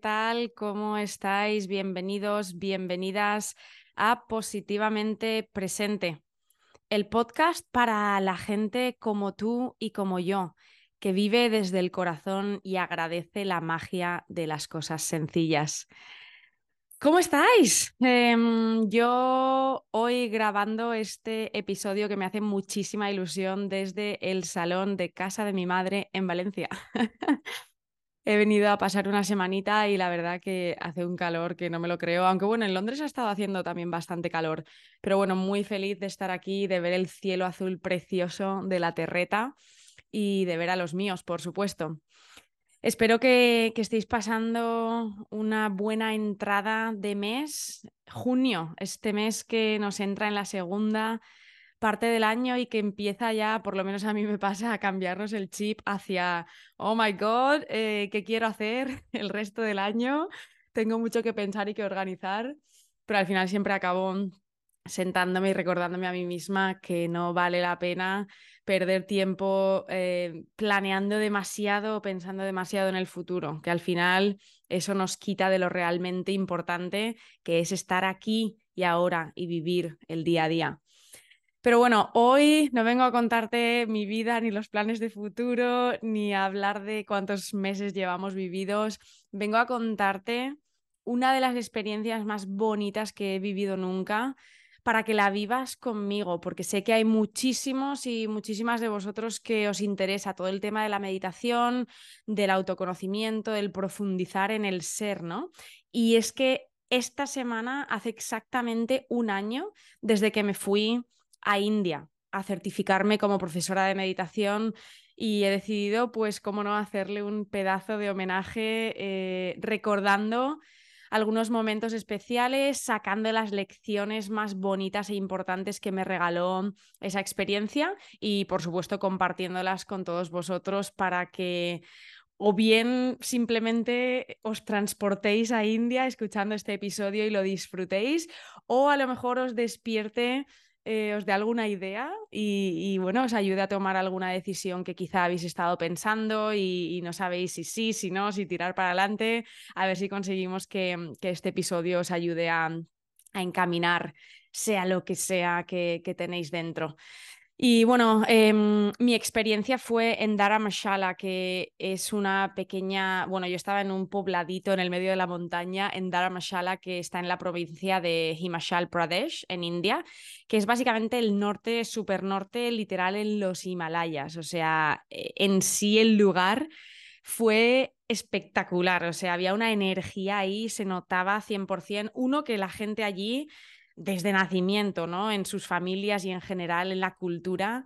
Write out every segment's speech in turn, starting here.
tal? ¿Cómo estáis? Bienvenidos, bienvenidas a Positivamente Presente, el podcast para la gente como tú y como yo, que vive desde el corazón y agradece la magia de las cosas sencillas. ¿Cómo estáis? Em, yo hoy grabando este episodio que me hace muchísima ilusión desde el salón de casa de mi madre en Valencia. He venido a pasar una semanita y la verdad que hace un calor que no me lo creo, aunque bueno, en Londres ha estado haciendo también bastante calor, pero bueno, muy feliz de estar aquí, de ver el cielo azul precioso de la terreta y de ver a los míos, por supuesto. Espero que, estéis pasando una buena entrada de mes, junio, este mes que nos entra en la segunda parte del año y que empieza ya, por lo menos a mí me pasa, a cambiarnos el chip hacia, oh my god, eh, ¿qué quiero hacer el resto del año? Tengo mucho que pensar y que organizar, pero al final siempre acabo sentándome y recordándome a mí misma que no vale la pena perder tiempo eh, planeando demasiado, pensando demasiado en el futuro, que al final eso nos quita de lo realmente importante, que es estar aquí y ahora y vivir el día a día. Pero bueno, hoy no vengo a contarte mi vida, ni los planes de futuro, ni a hablar de cuántos meses llevamos vividos. Vengo a contarte una de las experiencias más bonitas que he vivido nunca para que la vivas conmigo, porque sé que hay muchísimos y muchísimas de vosotros que os interesa todo el tema de la meditación, del autoconocimiento, del profundizar en el ser, ¿no? Y es que esta semana hace exactamente un año desde que me fui a India a certificarme como profesora de meditación y he decidido, pues, cómo no hacerle un pedazo de homenaje eh, recordando algunos momentos especiales, sacando las lecciones más bonitas e importantes que me regaló esa experiencia y por supuesto compartiéndolas con todos vosotros para que o bien simplemente os transportéis a India escuchando este episodio y lo disfrutéis, o a lo mejor os despierte eh, os dé alguna idea y, bueno, os ayude a tomar alguna decisión que quizá habéis estado pensando y, no sabéis si sí, si no, si tirar para adelante, a ver si conseguimos que, este episodio os ayude a, encaminar sea lo que sea que tenéis dentro. Y bueno, em, mi experiencia fue en Dharamshala, que es una pequeña, bueno, yo estaba en un pobladito en el medio de la montaña en Dharamshala, que está en la provincia de Himachal Pradesh, en India, que es básicamente el norte, super norte, literal en los Himalayas. O sea, e, en sí el lugar fue espectacular, o sea, había una energía ahí, se notaba 100%. Uno, que la gente allí desde nacimiento, ¿no? En sus familias y en general en la cultura,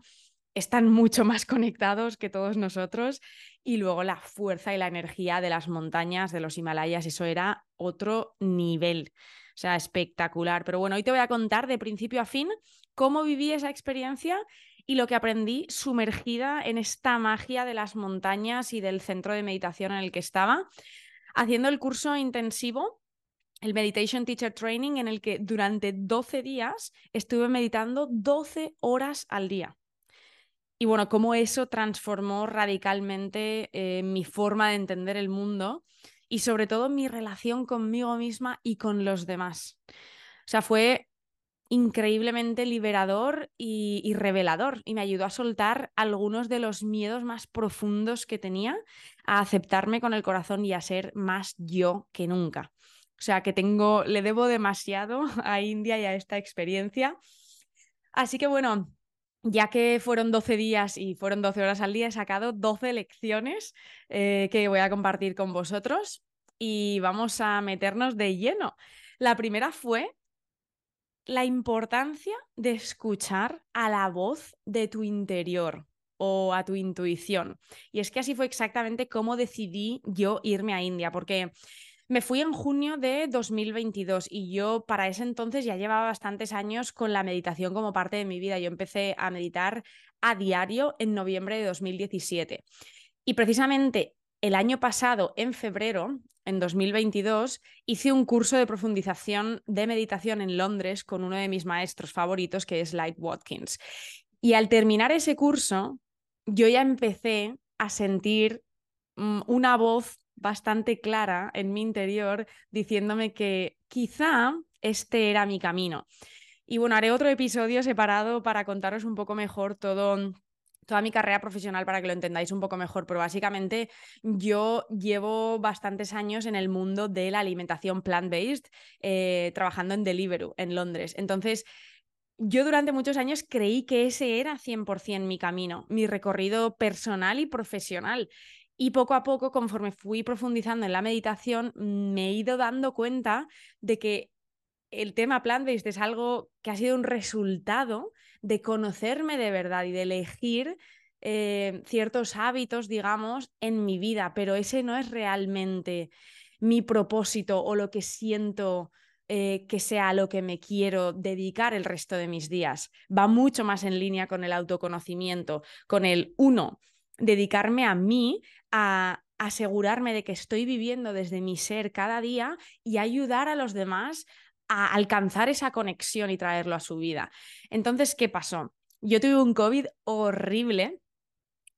están mucho más conectados que todos nosotros. Y luego la fuerza y la energía de las montañas, de los Himalayas, eso era otro nivel. O sea, espectacular. Pero bueno, hoy te voy a contar de principio a fin cómo viví esa experiencia y lo que aprendí sumergida en esta magia de las montañas y del centro de meditación en el que estaba, haciendo el curso intensivo el Meditation Teacher Training, en el que durante 12 días estuve meditando 12 horas al día. Y bueno, cómo eso transformó radicalmente eh, mi forma de entender el mundo y sobre todo mi relación conmigo misma y con los demás. O sea, fue increíblemente liberador y, y, revelador y me ayudó a soltar algunos de los miedos más profundos que tenía, a aceptarme con el corazón y a ser más yo que nunca. Sea que tengo, le debo demasiado a India y a esta experiencia. Así que bueno, ya que fueron 12 días y fueron 12 horas al día, he sacado 12 lecciones eh, que voy a compartir con vosotros y vamos a meternos de lleno. La primera fue la importancia de escuchar a la voz de tu interior o a tu intuición. Y es que así fue exactamente como decidí yo irme a India, porque me fui en junio de 2022 y yo para ese entonces ya llevaba bastantes años con la meditación como parte de mi vida. Yo empecé a meditar a diario en noviembre de 2017. Y precisamente el año pasado, en febrero, en 2022, hice un curso de profundización de meditación en Londres con uno de mis maestros favoritos, que es Light Watkins. Y al terminar ese curso, yo ya empecé a sentir mm, una voz bastante clara en mi interior diciéndome que quizá este era mi camino. Y bueno, haré otro episodio separado para contaros un poco mejor todo toda mi carrera profesional para que lo entendáis un poco mejor, pero básicamente yo llevo bastantes años en el mundo de la alimentación plant-based, eh, trabajando en Deliveroo en Londres. Entonces, yo durante muchos años creí que ese era 100% mi camino, mi recorrido personal y profesional. Y poco a poco, conforme fui profundizando en la meditación, me he ido dando cuenta de que el tema plant-based es algo que ha sido un resultado de conocerme de verdad y de elegir eh, ciertos hábitos, digamos, en mi vida, pero ese no es realmente mi propósito o lo que siento eh, que sea lo que me quiero dedicar el resto de mis días. Va mucho más en línea con el autoconocimiento, con el uno, dedicarme a mí, a asegurarme de que estoy viviendo desde mi ser cada día y ayudar a los demás a alcanzar esa conexión y traerlo a su vida. Entonces, ¿qué pasó? Yo tuve un COVID horrible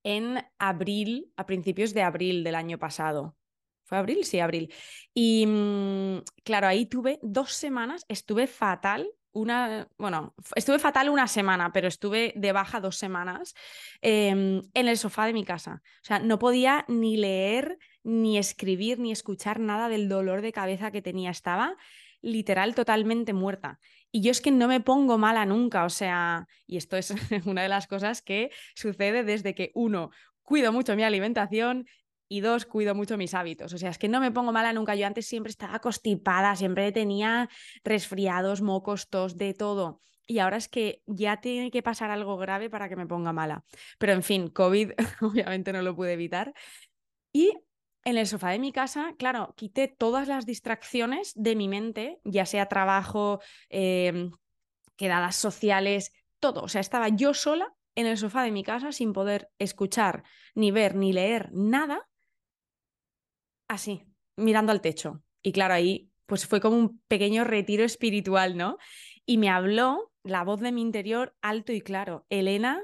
en abril, a principios de abril del año pasado. ¿Fue abril? Sí, abril. Y mm, claro, ahí tuve dos semanas, estuve fatal. Una, bueno, estuve fatal una semana, pero estuve de baja dos semanas em, en el sofá de mi casa. O sea, no podía ni leer, ni escribir, ni escuchar nada del dolor de cabeza que tenía. Estaba literal totalmente muerta. Y yo es que no me pongo mala nunca, o sea, y esto es una de las cosas que sucede desde que uno, cuido mucho mi alimentación y dos, cuido mucho mis hábitos. O sea, es que no me pongo mala nunca. Yo antes siempre estaba constipada, siempre tenía resfriados, mocos, tos, de todo. Y ahora es que ya tiene que pasar algo grave para que me ponga mala. Pero en fin, COVID obviamente no lo pude evitar. Y en el sofá de mi casa, claro, quité todas las distracciones de mi mente, ya sea trabajo, em, quedadas sociales, todo. O sea, estaba yo sola en el sofá de mi casa sin poder escuchar, ni ver, ni leer nada, así, mirando al techo. Y claro, ahí pues fue como un pequeño retiro espiritual, ¿no? Y me habló la voz de mi interior alto y claro, Elena,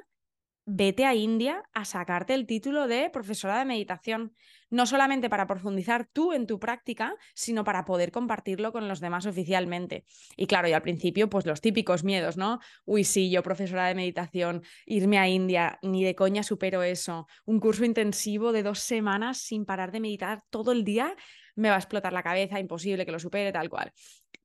vete a India a sacarte el título de profesora de meditación, no solamente para profundizar tú en tu práctica, sino para poder compartirlo con los demás oficialmente. Y claro, y al principio, pues los típicos miedos, ¿no? Uy, sí, yo profesora de meditación, irme a India, ni de coña supero eso. Un curso intensivo de dos semanas sin parar de meditar todo el día, me va a explotar la cabeza, imposible que lo supere, tal cual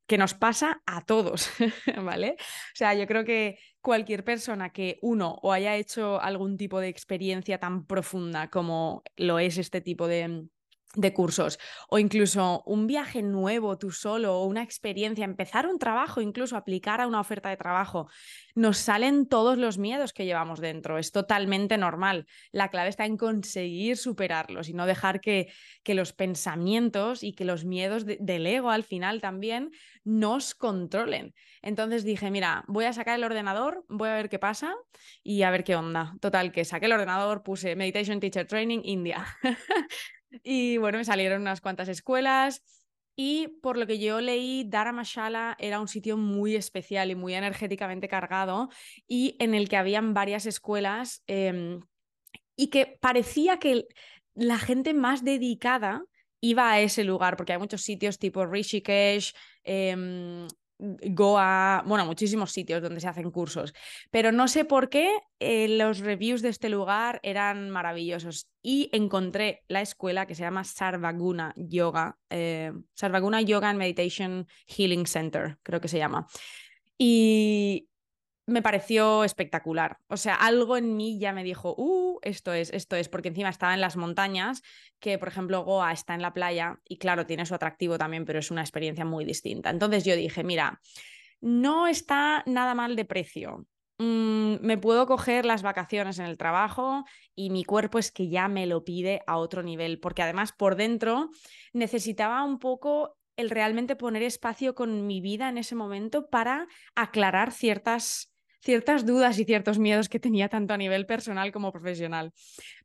que nos pasa a todos, ¿vale? O sea, yo creo que cualquier persona que uno o haya hecho algún tipo de experiencia tan profunda como lo es este tipo de, de cursos o incluso un viaje nuevo tú solo o una experiencia, empezar un trabajo, incluso aplicar a una oferta de trabajo, nos salen todos los miedos que llevamos dentro. Es totalmente normal. La clave está en conseguir superarlos y no dejar que, que los pensamientos y que los miedos del ego al final también nos controlen. Entonces dije, mira, voy a sacar el ordenador, voy a ver qué pasa y a ver qué onda. Total, que saqué el ordenador, puse Meditation Teacher Training India. Y bueno, me salieron unas cuantas escuelas. Y por lo que yo leí, Dharamshala era un sitio muy especial y muy energéticamente cargado y en el que habían varias escuelas em, y que parecía que la gente más dedicada iba a ese lugar, porque hay muchos sitios tipo Rishikesh, eh, Goa, bueno, muchísimos sitios donde se hacen cursos, pero no sé por qué eh, los reviews de este lugar eran maravillosos y encontré la escuela que se llama Sarvaguna Yoga, eh, Sarvaguna Yoga and Meditation Healing Center, creo que se llama. Y me pareció espectacular. O sea, algo en mí ya me dijo, uh, esto es, esto es, porque encima estaba en las montañas, que por ejemplo Goa está en la playa y claro, tiene su atractivo también, pero es una experiencia muy distinta. Entonces yo dije, mira, no está nada mal de precio. Mm, me puedo coger las vacaciones en el trabajo y mi cuerpo es que ya me lo pide a otro nivel, porque además por dentro necesitaba un poco el realmente poner espacio con mi vida en ese momento para aclarar ciertas ciertas dudas y ciertos miedos que tenía tanto a nivel personal como profesional.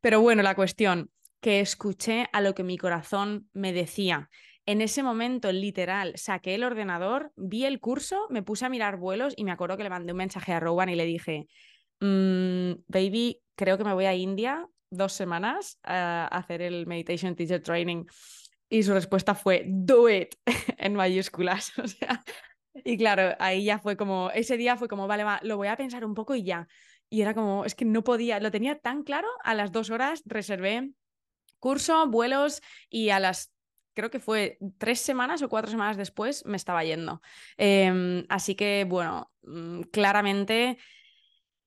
Pero bueno, la cuestión, que escuché a lo que mi corazón me decía. En ese momento, literal, saqué el ordenador, vi el curso, me puse a mirar vuelos y me acuerdo que le mandé un mensaje a Rowan y le dije, mm, baby, creo que me voy a India, dos semanas a hacer el Meditation Teacher Training y su respuesta fue, do it, en mayúsculas. O sea, y claro, ahí ya fue como, ese día fue como, vale, va, lo voy a pensar un poco y ya. Y era como, es que no podía, lo tenía tan claro, a las dos horas reservé curso, vuelos y a las creo que fue tres semanas o cuatro semanas después, me estaba yendo. Em, así que, bueno, mm, claramente,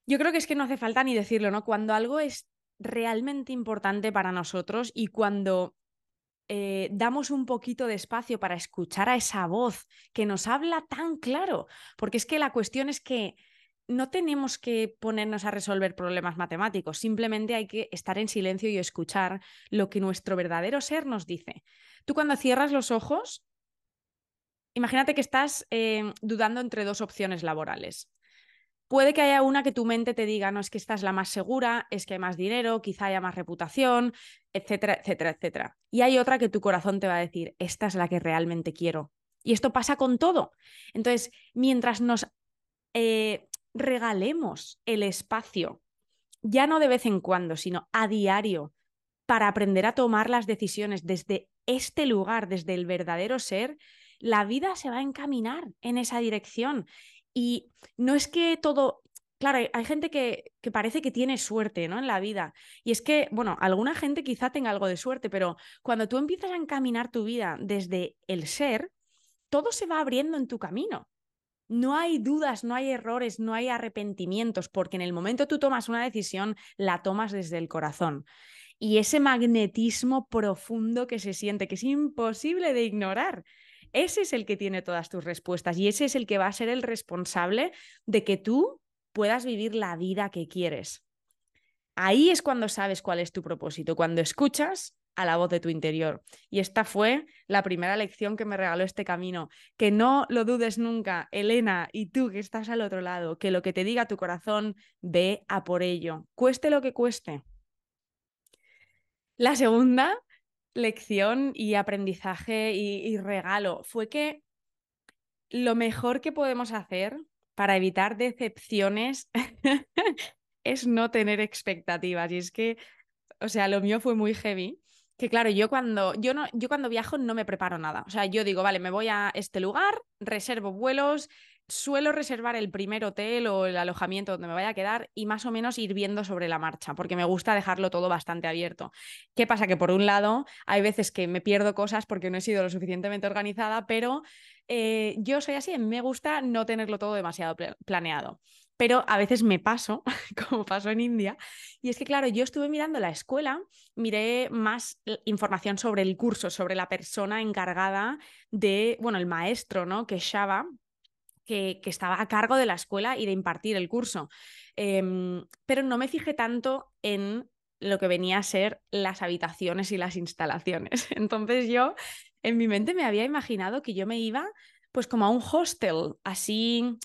yo creo que es que no hace falta ni decirlo, ¿no? Cuando algo es realmente importante para nosotros y cuando eh, damos un poquito de espacio para escuchar a esa voz que nos habla tan claro, porque es que la cuestión es que no tenemos que ponernos a resolver problemas matemáticos, simplemente hay que estar en silencio y escuchar lo que nuestro verdadero ser nos dice. Tú cuando cierras los ojos, imagínate que estás eh, dudando entre dos opciones laborales. Puede que haya una que tu mente te diga, no, es que esta es la más segura, es que hay más dinero, quizá haya más reputación, etcétera, etcétera, etcétera. Y hay otra que tu corazón te va a decir, esta es la que realmente quiero. Y esto pasa con todo. Entonces, mientras nos eh, regalemos el espacio, ya no de vez en cuando, sino a diario, para aprender a tomar las decisiones desde este lugar, desde el verdadero ser, la vida se va a encaminar en esa dirección. Y no es que todo, claro, hay gente que, que, parece que tiene suerte ¿no? en la vida. Y es que, bueno, alguna gente quizá tenga algo de suerte, pero cuando tú empiezas a encaminar tu vida desde el ser, todo se va abriendo en tu camino. No hay dudas, no hay errores, no hay arrepentimientos, porque en el momento tú tomas una decisión, la tomas desde el corazón y ese magnetismo profundo que se siente, que es imposible de ignorar. Ese es el que tiene todas tus respuestas y ese es el que va a ser el responsable de que tú puedas vivir la vida que quieres. Ahí es cuando sabes cuál es tu propósito, cuando escuchas a la voz de tu interior. Y esta fue la primera lección que me regaló este camino. Que no lo dudes nunca, Elena, y tú que estás al otro lado, que lo que te diga tu corazón, ve a por ello, cueste lo que cueste. La segunda lección y aprendizaje y, regalo fue que lo mejor que podemos hacer para evitar decepciones es no tener expectativas. Y es que, o sea, lo mío fue muy heavy. Que claro, yo cuando, yo no, yo cuando viajo no me preparo nada. O sea, yo digo, vale, me voy a este lugar, reservo vuelos, suelo reservar el primer hotel o el alojamiento donde me vaya a quedar y más o menos ir viendo sobre la marcha, porque me gusta dejarlo todo bastante abierto. ¿Qué pasa? Que por un lado hay veces que me pierdo cosas porque no he sido lo suficientemente organizada, pero eh, yo soy así, me gusta no tenerlo todo demasiado planeado. Pero a veces me paso, como pasó en India, y es que, claro, yo estuve mirando la escuela, miré más información sobre el curso, sobre la persona encargada de, bueno, el maestro, ¿no? Que Shava, que, estaba a cargo de la escuela y de impartir el curso. Em, pero no me fijé tanto en lo que venía a ser las habitaciones y las instalaciones. Entonces yo en mi mente me había imaginado que yo me iba pues como a un hostel, así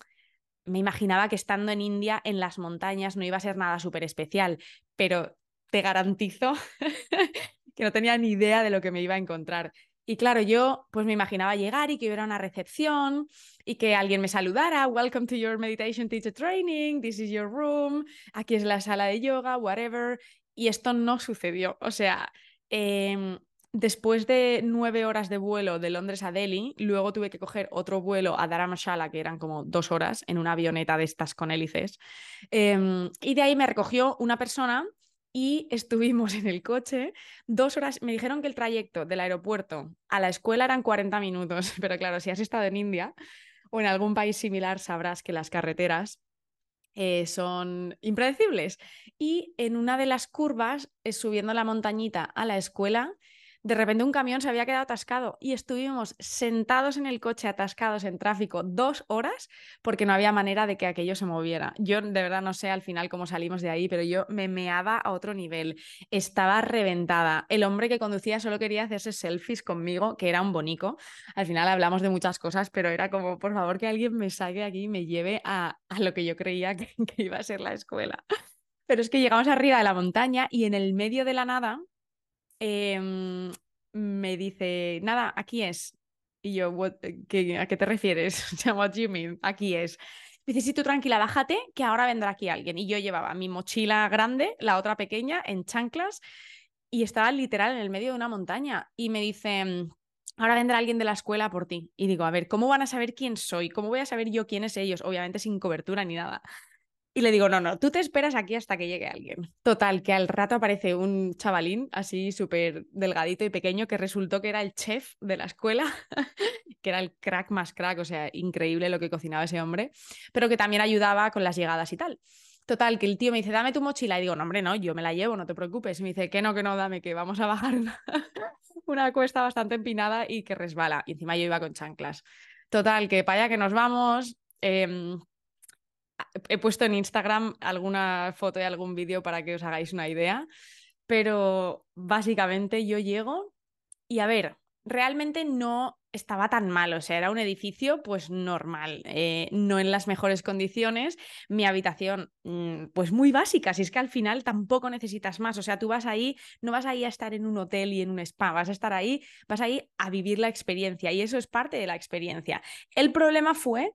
me imaginaba que estando en India, en las montañas, no iba a ser nada súper especial, pero te garantizo que no tenía ni idea de lo que me iba a encontrar. Y claro, yo pues me imaginaba llegar y que hubiera una recepción y que alguien me saludara, welcome to your meditation teacher training, this is your room, aquí es la sala de yoga, whatever. Y esto no sucedió. O sea, em, después de nueve horas de vuelo de Londres a Delhi, luego tuve que coger otro vuelo a Dharamshala, que eran como dos horas, en una avioneta de estas con hélices. Em, y de ahí me recogió una persona y estuvimos en el coche dos horas. Me dijeron que el trayecto del aeropuerto a la escuela eran 40 minutos, pero claro, si has estado en India o en algún país similar, sabrás que las carreteras eh, son impredecibles. Y en una de las curvas, eh, subiendo la montañita a la escuela, de repente un camión se había quedado atascado y estuvimos sentados en el coche atascados en tráfico dos horas porque no había manera de que aquello se moviera. Yo de verdad no sé al final cómo salimos de ahí, pero yo me meaba a otro nivel. Estaba reventada. El hombre que conducía solo quería hacerse selfies conmigo, que era un bonico. Al final hablamos de muchas cosas, pero era como, por favor, que alguien me saque aquí y me lleve a, lo que yo creía que, que iba a ser la escuela. Pero es que llegamos arriba de la montaña y en el medio de la nada Em, dice, nada, aquí es. Y yo, eh, ¿a qué te refieres? what do? Aquí es. Dice, sí, tú tranquila, bájate, que ahora vendrá aquí alguien. Y yo llevaba mi mochila grande, la otra pequeña, en chanclas, y estaba literal en el medio de una montaña. Y me dice, ahora vendrá alguien de la escuela por ti. Y digo, a ver, ¿cómo van a saber quién soy? ¿Cómo voy a saber yo quién es ellos? Obviamente sin cobertura ni nada. Y le digo, no, no, tú te esperas aquí hasta que llegue alguien. Total, que al rato aparece un chavalín así súper delgadito y pequeño que resultó que era el chef de la escuela, que era el crack más crack, o sea, increíble lo que cocinaba ese hombre, pero que también ayudaba con las llegadas y tal. Total, que el tío me dice, dame tu mochila. Y digo, no, hombre, no, yo me la llevo, no te preocupes. Y me dice, que no, que no, dame, que vamos a bajar una, cuesta bastante empinada y que resbala. Y encima yo iba con chanclas. Total, que para allá que nos vamos. Em, he puesto en Instagram alguna foto y algún vídeo para que os hagáis una idea, pero básicamente yo llego y a ver, realmente no estaba tan mal, o sea, era un edificio pues normal, eh, no en las mejores condiciones, mi habitación mm, pues muy básica, si es que al final tampoco necesitas más, o sea, tú vas ahí, no vas ahí a estar en un hotel y en un spa, vas a estar ahí, vas ahí a vivir la experiencia y eso es parte de la experiencia. El problema fue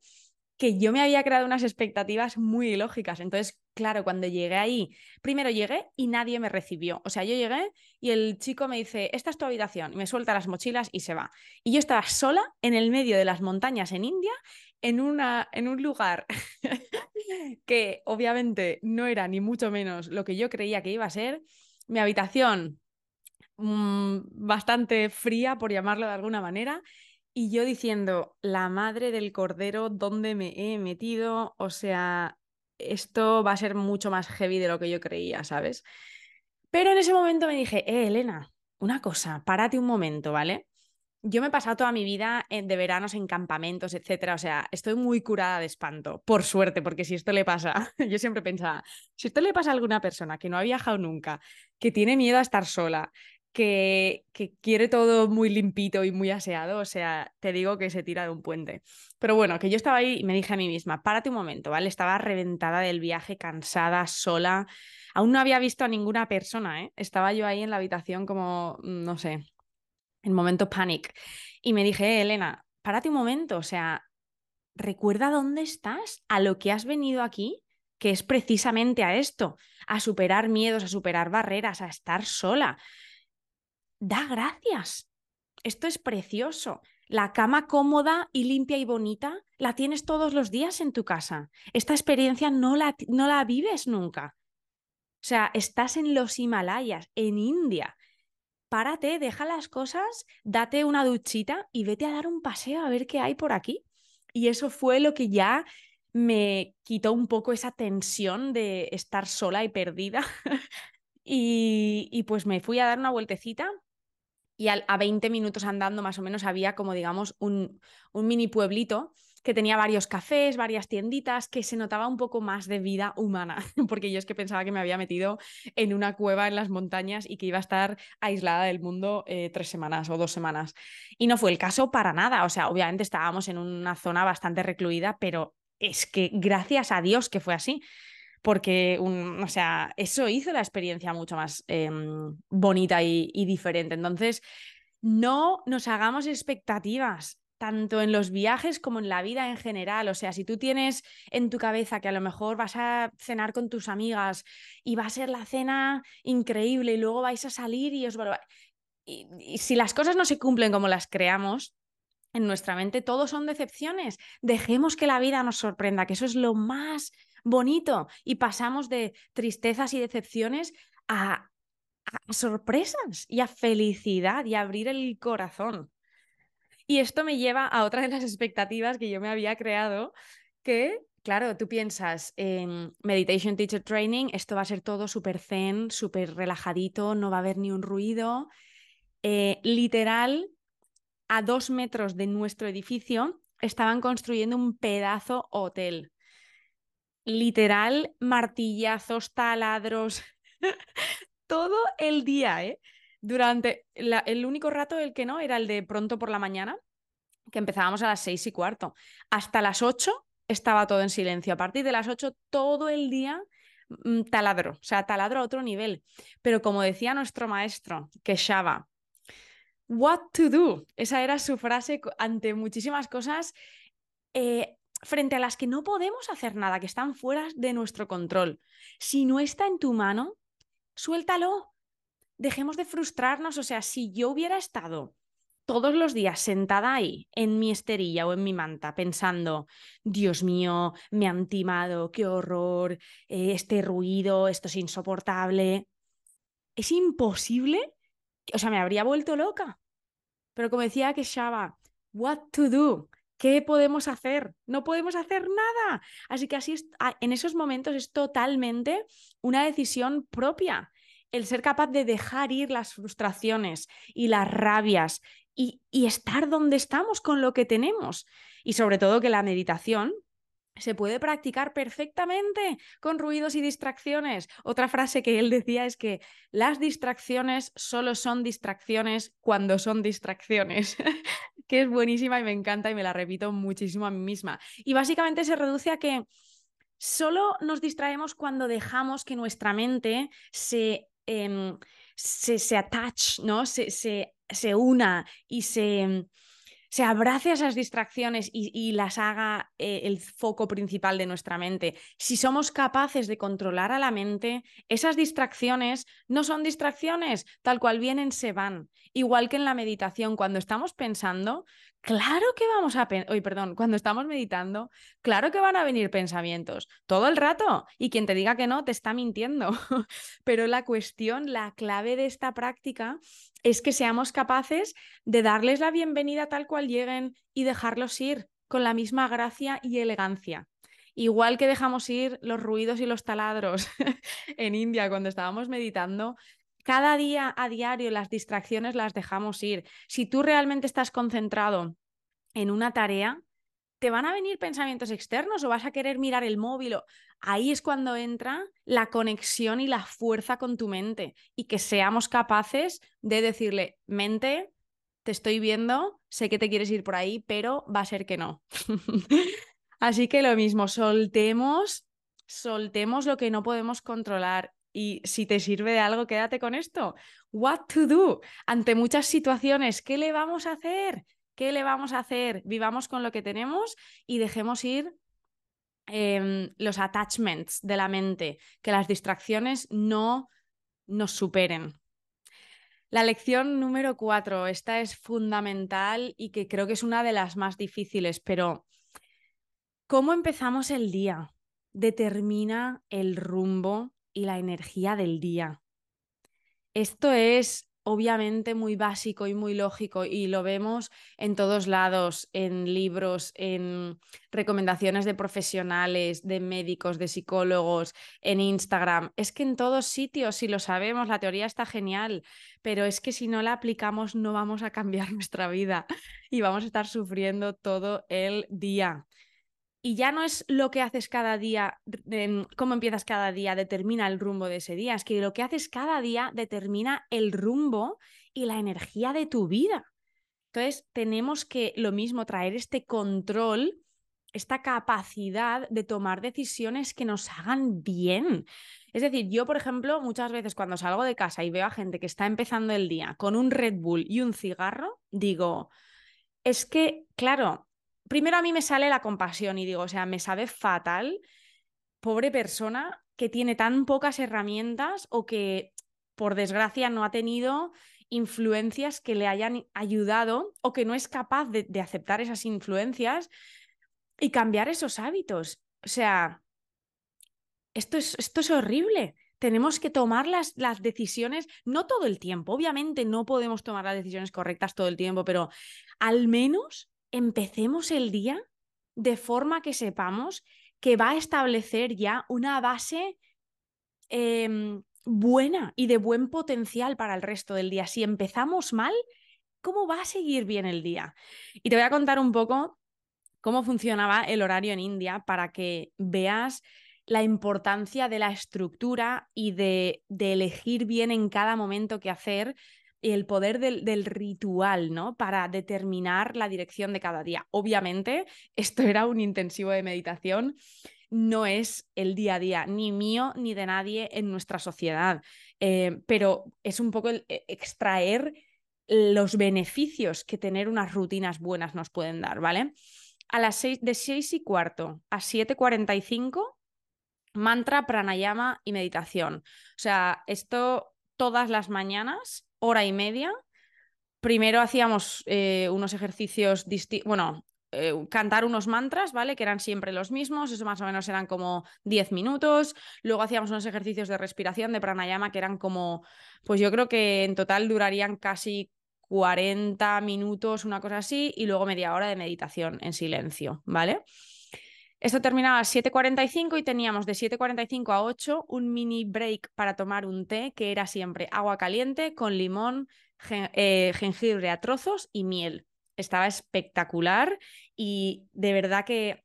que yo me había creado unas expectativas muy ilógicas. Entonces, claro, cuando llegué ahí, primero llegué y nadie me recibió. O sea, yo llegué y el chico me dice, esta es tu habitación, y me suelta las mochilas y se va. Y yo estaba sola en el medio de las montañas en India, en, una, en un lugar que obviamente no era ni mucho menos lo que yo creía que iba a ser. Mi habitación mm, bastante fría, por llamarlo de alguna manera, y yo diciendo, la madre del cordero, ¿dónde me he metido? O sea, esto va a ser mucho más heavy de lo que yo creía, ¿sabes? Pero en ese momento me dije, eh, Elena, una cosa, párate un momento, ¿vale? Yo me he pasado toda mi vida de veranos en campamentos, etcétera. O sea, estoy muy curada de espanto, por suerte, porque si esto le pasa, yo siempre pensaba, si esto le pasa a alguna persona que no ha viajado nunca, que tiene miedo a estar sola, que, quiere todo muy limpito y muy aseado, o sea, te digo que se tira de un puente. Pero bueno, que yo estaba ahí y me dije a mí misma, párate un momento, ¿vale? Estaba reventada del viaje, cansada, sola. Aún no había visto a ninguna persona, ¿eh? Estaba yo ahí en la habitación como, mm, no sé, en momento panic. Y me dije, Elena, párate un momento, o sea, recuerda dónde estás, a lo que has venido aquí, que es precisamente a esto, a superar miedos, a superar barreras, a estar sola da gracias. Esto es precioso. La cama cómoda y limpia y bonita la tienes todos los días en tu casa. Esta experiencia no la, no la vives nunca. O sea, estás en los Himalayas, en India. Párate, deja las cosas, date una duchita y vete a dar un paseo a ver qué hay por aquí. Y eso fue lo que ya me quitó un poco esa tensión de estar sola y perdida. y, y pues me fui a dar una vueltecita y a 20 minutos andando más o menos había como digamos un, un, mini pueblito que tenía varios cafés, varias tienditas, que se notaba un poco más de vida humana, porque yo es que pensaba que me había metido en una cueva en las montañas y que iba a estar aislada del mundo eh, tres semanas o dos semanas. Y no fue el caso para nada, o sea, obviamente estábamos en una zona bastante recluida, pero es que gracias a Dios que fue así porque, o sea, eso hizo la experiencia mucho más em, bonita y, diferente. Entonces, no nos hagamos expectativas tanto en los viajes como en la vida en general. O sea, si tú tienes en tu cabeza que a lo mejor vas a cenar con tus amigas y va a ser la cena increíble y luego vais a salir y os... y si las cosas no se cumplen como las creamos, en nuestra mente todo son decepciones. Dejemos que la vida nos sorprenda, que eso es lo más bonito y pasamos de tristezas y decepciones a, sorpresas y a felicidad y a abrir el corazón. Y esto me lleva a otra de las expectativas que yo me había creado, que, claro, tú piensas en Meditation Teacher Training, esto va a ser todo súper zen, súper relajadito, no va a haber ni un ruido. Eh, literal, a dos metros de nuestro edificio estaban construyendo un pedazo hotel literal martillazos, taladros, todo el día, ¿eh? Durante el único rato el que no era el de pronto por la mañana, que empezábamos a las seis y cuarto. Hasta las ocho estaba todo en silencio. A partir de las ocho todo el día mm, taladro, o sea, taladro a otro nivel. Pero como decía nuestro maestro, que Shava, what to do. Esa era su frase ante muchísimas cosas. Eh, frente a las que no podemos hacer nada, que están fuera de nuestro control. Si no está en tu mano, suéltalo. Dejemos de frustrarnos. O sea, si yo hubiera estado todos los días sentada ahí, en mi esterilla o en mi manta, pensando, Dios mío, me han timado, qué horror, eh, este ruido, esto es insoportable. Es imposible. O sea, me habría vuelto loca. Pero como decía que Shaba, what to do? ¿Qué podemos hacer? No podemos hacer nada. Así que así en esos momentos es totalmente una decisión propia. El ser capaz de dejar ir las frustraciones y las rabias y, y estar donde estamos con lo que tenemos. Y sobre todo que la meditación se puede practicar perfectamente con ruidos y distracciones. Otra frase que él decía es que las distracciones solo son distracciones cuando son distracciones. que es buenísima y me encanta y me la repito muchísimo a mí misma. Y básicamente se reduce a que solo nos distraemos cuando dejamos que nuestra mente se, em, se, se, attach, ¿no? se, se, se una y se se abrace a esas distracciones y, las haga eh, el foco principal de nuestra mente, si somos capaces de controlar a la mente, esas distracciones no son distracciones, tal cual vienen, se van. Igual que en la meditación, cuando estamos pensando, Claro que vamos a, oye, perdón, cuando estamos meditando, claro que van a venir pensamientos todo el rato y quien te diga que no te está mintiendo. Pero la cuestión, la clave de esta práctica es que seamos capaces de darles la bienvenida tal cual lleguen y dejarlos ir con la misma gracia y elegancia. Igual que dejamos ir los ruidos y los taladros en India cuando estábamos meditando, cada día a diario las distracciones las dejamos ir. Si tú realmente estás concentrado en una tarea, te van a venir pensamientos externos o vas a querer mirar el móvil. Ahí es cuando entra la conexión y la fuerza con tu mente y que seamos capaces de decirle, mente, te estoy viendo, sé que te quieres ir por ahí, pero va a ser que no. Así que lo mismo, soltemos, soltemos lo que no podemos controlar y si te sirve de algo, quédate con esto. What to do ante muchas situaciones. ¿Qué le vamos a hacer? ¿Qué le vamos a hacer? Vivamos con lo que tenemos y dejemos ir em, los attachments de la mente, que las distracciones no nos superen. La lección número cuatro, esta es fundamental y que creo que es una de las más difíciles, pero ¿cómo empezamos el día? Determina el rumbo y la energía del día. Esto es obviamente muy básico y muy lógico y lo vemos en todos lados, en libros, en recomendaciones de profesionales, de médicos, de psicólogos, en Instagram. Es que en todos sitios, si lo sabemos, la teoría está genial, pero es que si no la aplicamos no vamos a cambiar nuestra vida y vamos a estar sufriendo todo el día y ya no es lo que haces cada día, cómo empiezas cada día, determina el rumbo de ese día, es que lo que haces cada día determina el rumbo y la energía de tu vida. Entonces, tenemos que lo mismo traer este control, esta capacidad de tomar decisiones que nos hagan bien. Es decir, yo, por ejemplo, muchas veces cuando salgo de casa y veo a gente que está empezando el día con un Red Bull y un cigarro, digo, es que, claro, primero a mí me sale la compasión y digo, o sea, me sabe fatal, pobre persona que tiene tan pocas herramientas o que, por desgracia, no ha tenido influencias que le hayan ayudado o que no es capaz de, aceptar esas influencias y cambiar esos hábitos. O sea, esto es, esto es horrible. Tenemos que tomar las, las, decisiones, no todo el tiempo, obviamente no podemos tomar las decisiones correctas todo el tiempo, pero al menos empecemos el día de forma que sepamos que va a establecer ya una base em, buena y de buen potencial para el resto del día. Si empezamos mal, ¿cómo va a seguir bien el día? Y te voy a contar un poco cómo funcionaba el horario en India para que veas la importancia de la estructura y de, de elegir bien en cada momento qué hacer el poder del, ritual, ¿no? Para determinar la dirección de cada día. Obviamente, esto era un intensivo de meditación, no es el día a día, ni mío ni de nadie en nuestra sociedad, eh, pero es un poco el e, extraer los beneficios que tener unas rutinas buenas nos pueden dar, ¿vale? a las 6, de 6 y cuarto a 7.45, mantra, pranayama y meditación. O sea, esto todas las mañanas, hora y media. Primero hacíamos eh, unos ejercicios bueno, eh, cantar unos mantras, ¿vale? Que eran siempre los mismos, eso más o menos eran como 10 minutos. Luego hacíamos unos ejercicios de respiración, de pranayama, que eran como, pues yo creo que en total durarían casi 40 minutos, una cosa así, y luego media hora de meditación en silencio, ¿vale? Esto terminaba a 7.45 y teníamos de 7.45 a 8 un mini break para tomar un té que era siempre agua caliente con limón, eh, jengibre a trozos y miel. Estaba espectacular y de verdad que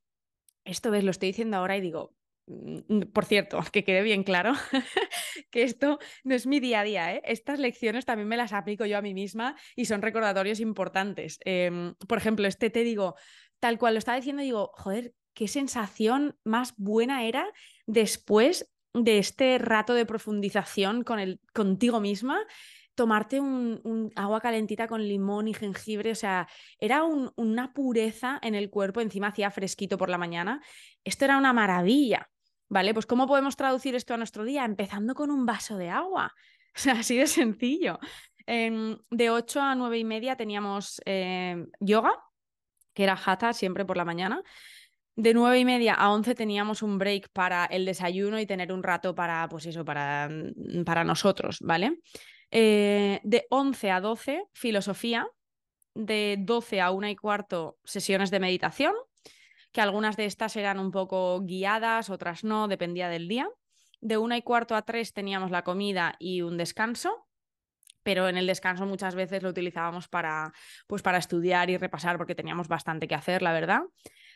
esto ves, lo estoy diciendo ahora y digo, mm, por cierto, que quede bien claro que esto no es mi día a día. ¿eh? Estas lecciones también me las aplico yo a mí misma y son recordatorios importantes. Em, por ejemplo, este te digo, tal cual lo estaba diciendo, digo, joder, qué sensación más buena era después de este rato de profundización con el, contigo misma, tomarte un, agua calentita con limón y jengibre, o sea, era una pureza en el cuerpo, encima hacía fresquito por la mañana, esto era una maravilla, ¿vale? Pues ¿cómo podemos traducir esto a nuestro día? Empezando con un vaso de agua, o sea, así de sencillo. Em, de 8 a 9 y media teníamos eh, yoga, que era hatha siempre por la mañana. De nueve y media a once teníamos un break para el desayuno y tener un rato para, pues eso, para, mm, para nosotros, ¿vale? Eh, de 11 a 12, filosofía. De 12 a una y cuarto, sesiones de meditación, que algunas de estas eran un poco guiadas, otras no, dependía del día. De una y cuarto a tres teníamos la comida y un descanso pero en el descanso muchas veces lo utilizábamos para, pues para estudiar y repasar porque teníamos bastante que hacer, la verdad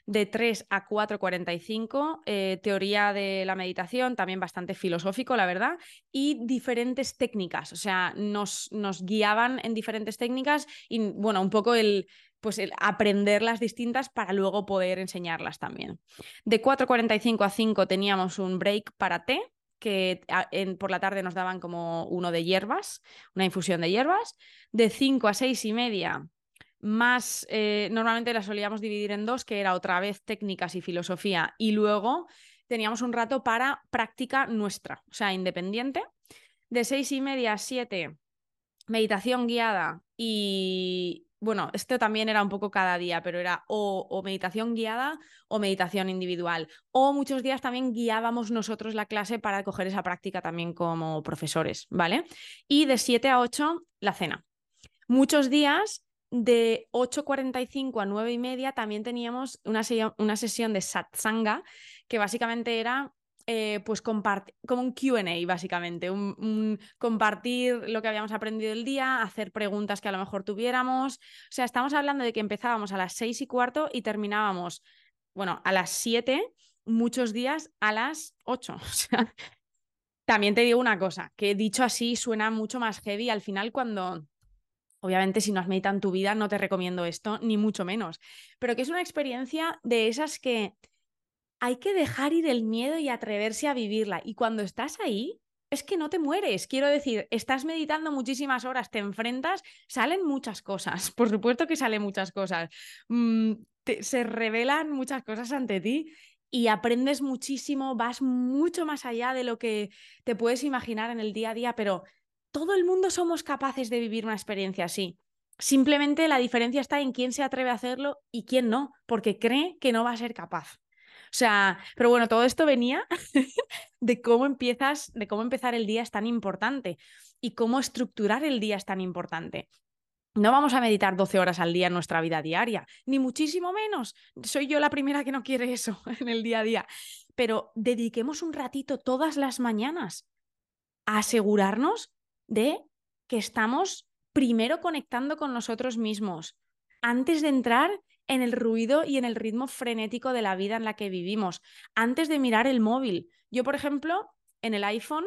de 3 a 4.45, eh, teoría de la meditación, también bastante filosófico, la verdad, y diferentes técnicas, o sea, nos, nos guiaban en diferentes técnicas y, bueno, un poco el, pues el aprender las distintas para luego poder enseñarlas también. De 4.45 a 5 teníamos un break para té, que por la tarde nos daban como uno de hierbas, una infusión de hierbas. De 5 a 6 y media más, eh, normalmente la solíamos dividir en dos, que era otra vez técnicas y filosofía, y luego teníamos un rato para práctica nuestra, o sea, independiente. De seis y media a siete, meditación guiada y, bueno, esto también era un poco cada día, pero era o, o, meditación guiada o meditación individual. O muchos días también guiábamos nosotros la clase para coger esa práctica también como profesores, ¿vale? Y de 7 a 8, la cena. Muchos días de 8.45 a 9 y media también teníamos una, una sesión de satsanga que básicamente era eh, pues como un QA, básicamente, un, compartir lo que habíamos aprendido el día, hacer preguntas que a lo mejor tuviéramos. O sea, estamos hablando de que empezábamos a las 6 y cuarto y terminábamos, bueno, a las 7, muchos días a las 8. O sea, también te digo una cosa, que dicho así suena mucho más heavy al final cuando Obviamente, si no has meditado en tu vida, no te recomiendo esto, ni mucho menos. Pero que es una experiencia de esas que hay que dejar ir el miedo y atreverse a vivirla. Y cuando estás ahí, es que no te mueres. Quiero decir, estás meditando muchísimas horas, te enfrentas, salen muchas cosas. Por supuesto que salen muchas cosas. Mm, se revelan muchas cosas ante ti y aprendes muchísimo, vas mucho más allá de lo que te puedes imaginar en el día a día, pero todo el mundo somos capaces de vivir una experiencia así. Simplemente la diferencia está en quién se atreve a hacerlo y quién no, porque cree que no va a ser capaz. O sea, pero bueno, todo esto venía de cómo empiezas, de cómo empezar el día es tan importante y cómo estructurar el día es tan importante. No vamos a meditar 12 horas al día en nuestra vida diaria, ni muchísimo menos. Soy yo la primera que no quiere eso en el día a día. Pero dediquemos un ratito todas las mañanas a asegurarnos de que estamos primero conectando con nosotros mismos antes de entrar en el ruido y en el ritmo frenético de la vida en la que vivimos, antes de mirar el móvil. Yo, por ejemplo, en el iPhone,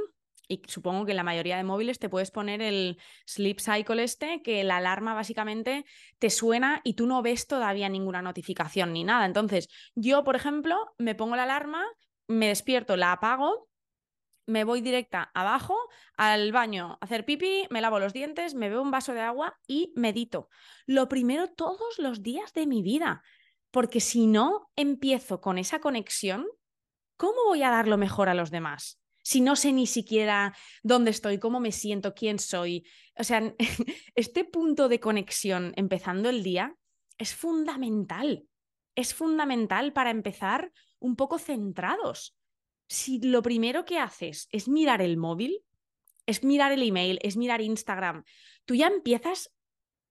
y supongo que en la mayoría de móviles te puedes poner el sleep cycle este, que la alarma básicamente te suena y tú no ves todavía ninguna notificación ni nada. Entonces, yo, por ejemplo, me pongo la alarma, me despierto, la apago me voy directa abajo al baño a hacer pipí, me lavo los dientes, me bebo un vaso de agua y medito. Lo primero todos los días de mi vida. porque si no empiezo con esa conexión, ¿cómo voy a dar lo mejor a los demás? Si no sé ni siquiera dónde estoy, cómo me siento, quién soy. O sea, este punto de conexión empezando el día es fundamental. Es fundamental para empezar un poco centrados. Si lo primero que haces es mirar el móvil, es mirar el email, es mirar Instagram, tú ya empiezas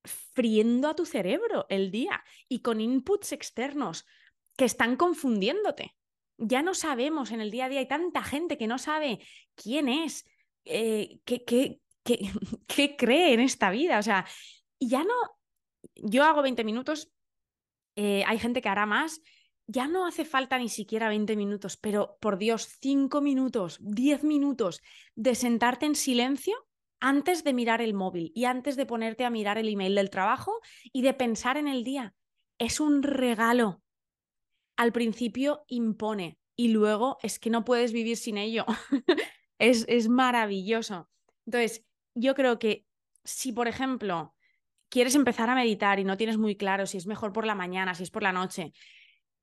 friendo a tu cerebro el día y con inputs externos que están confundiéndote. Ya no sabemos en el día a día, hay tanta gente que no sabe quién es, eh, qué, qué, qué, cree en esta vida. O sea, ya no, yo hago 20 minutos, eh, hay gente que hará más, ya no hace falta ni siquiera 20 minutos, pero por Dios, 5 minutos, 10 minutos de sentarte en silencio antes de mirar el móvil y antes de ponerte a mirar el email del trabajo y de pensar en el día. Es un regalo. Al principio impone y luego es que no puedes vivir sin ello. es, es maravilloso. Entonces, yo creo que si, por ejemplo, quieres empezar a meditar y no tienes muy claro si es mejor por la mañana, si es por la noche,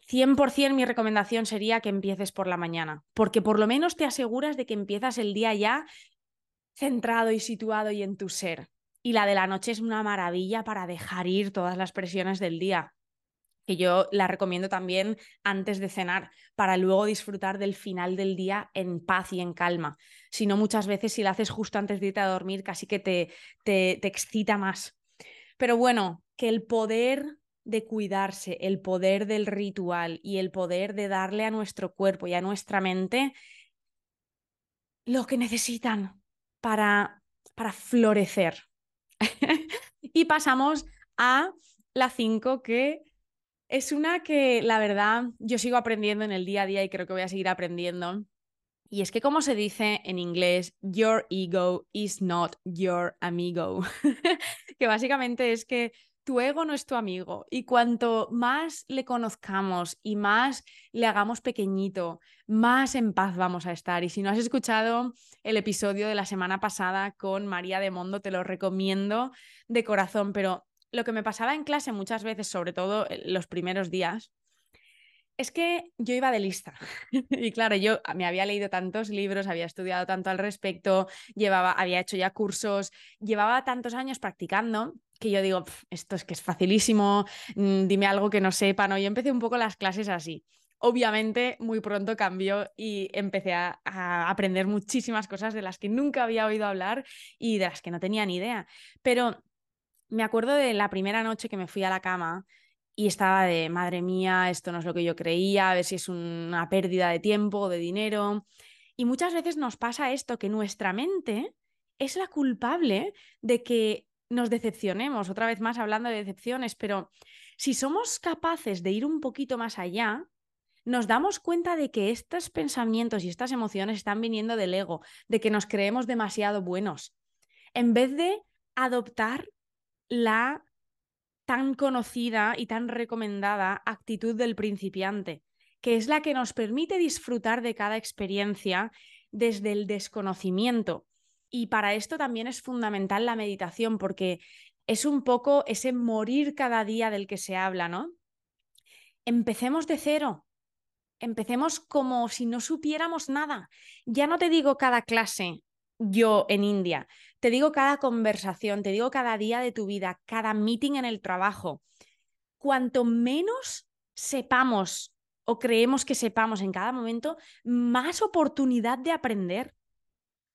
100% mi recomendación sería que empieces por la mañana, porque por lo menos te aseguras de que empiezas el día ya centrado y situado y en tu ser. Y la de la noche es una maravilla para dejar ir todas las presiones del día, que yo la recomiendo también antes de cenar, para luego disfrutar del final del día en paz y en calma. Si no, muchas veces si la haces justo antes de irte a dormir, casi que te, te, te excita más. Pero bueno, que el poder de cuidarse, el poder del ritual y el poder de darle a nuestro cuerpo y a nuestra mente lo que necesitan para, para florecer. y pasamos a la 5, que es una que la verdad yo sigo aprendiendo en el día a día y creo que voy a seguir aprendiendo. Y es que como se dice en inglés, your ego is not your amigo, que básicamente es que tu ego no es tu amigo y cuanto más le conozcamos y más le hagamos pequeñito, más en paz vamos a estar. Y si no has escuchado el episodio de la semana pasada con María de Mondo, te lo recomiendo de corazón, pero lo que me pasaba en clase muchas veces, sobre todo los primeros días, es que yo iba de lista. y claro, yo me había leído tantos libros, había estudiado tanto al respecto, llevaba, había hecho ya cursos, llevaba tantos años practicando que yo digo, esto es que es facilísimo, mm, dime algo que no sepa, ¿no? Yo empecé un poco las clases así. Obviamente, muy pronto cambió y empecé a, a, aprender muchísimas cosas de las que nunca había oído hablar y de las que no tenía ni idea. Pero me acuerdo de la primera noche que me fui a la cama y estaba de, madre mía, esto no es lo que yo creía, a ver si es una pérdida de tiempo o de dinero. Y muchas veces nos pasa esto, que nuestra mente es la culpable de que nos decepcionemos, otra vez más hablando de decepciones, pero si somos capaces de ir un poquito más allá, nos damos cuenta de que estos pensamientos y estas emociones están viniendo del ego, de que nos creemos demasiado buenos, en vez de adoptar la tan conocida y tan recomendada actitud del principiante, que es la que nos permite disfrutar de cada experiencia desde el desconocimiento. Y para esto también es fundamental la meditación, porque es un poco ese morir cada día del que se habla, ¿no? Empecemos de cero, empecemos como si no supiéramos nada. Ya no te digo cada clase, yo en India. Te digo cada conversación, te digo cada día de tu vida, cada meeting en el trabajo. Cuanto menos sepamos o creemos que sepamos en cada momento, más oportunidad de aprender.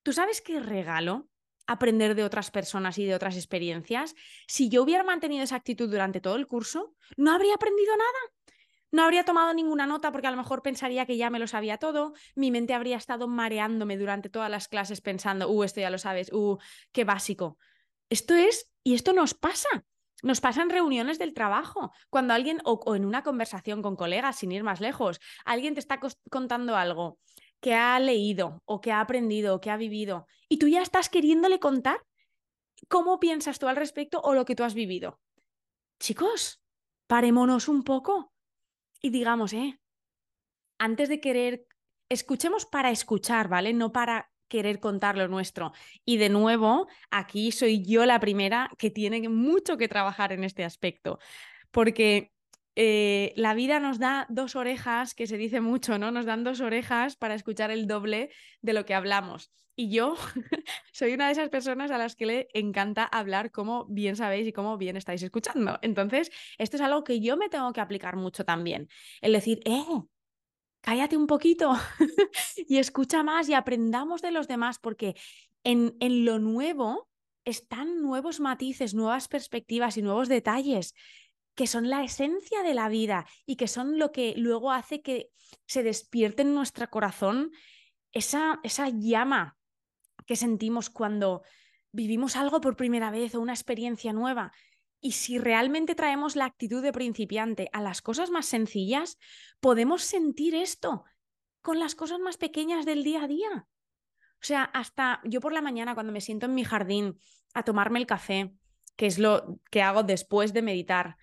¿Tú sabes qué regalo? aprender de otras personas y de otras experiencias. Si yo hubiera mantenido esa actitud durante todo el curso, no habría aprendido nada. No habría tomado ninguna nota porque a lo mejor pensaría que ya me lo sabía todo, mi mente habría estado mareándome durante todas las clases pensando, uh, esto ya lo sabes, uh, qué básico. Esto es, y esto nos pasa. Nos pasa en reuniones del trabajo, cuando alguien, o, o en una conversación con colegas, sin ir más lejos, alguien te está contando algo que ha leído o que ha aprendido o que ha vivido y tú ya estás queriéndole contar cómo piensas tú al respecto o lo que tú has vivido. Chicos, parémonos un poco y digamos, eh, antes de querer, escuchemos para escuchar, ¿vale? No para querer contar lo nuestro. Y de nuevo, aquí soy yo la primera que tiene mucho que trabajar en este aspecto, porque eh, la vida nos da dos orejas, que se dice mucho, ¿no? Nos dan dos orejas para escuchar el doble de lo que hablamos. Y yo soy una de esas personas a las que le encanta hablar como bien sabéis y como bien estáis escuchando. Entonces, esto es algo que yo me tengo que aplicar mucho también. El decir, eh, cállate un poquito y escucha más y aprendamos de los demás, porque en, en lo nuevo están nuevos matices, nuevas perspectivas y nuevos detalles que son la esencia de la vida y que son lo que luego hace que se despierte en nuestro corazón esa, esa llama que sentimos cuando vivimos algo por primera vez o una experiencia nueva. Y si realmente traemos la actitud de principiante a las cosas más sencillas, podemos sentir esto con las cosas más pequeñas del día a día. O sea, hasta yo por la mañana cuando me siento en mi jardín a tomarme el café, que es lo que hago después de meditar,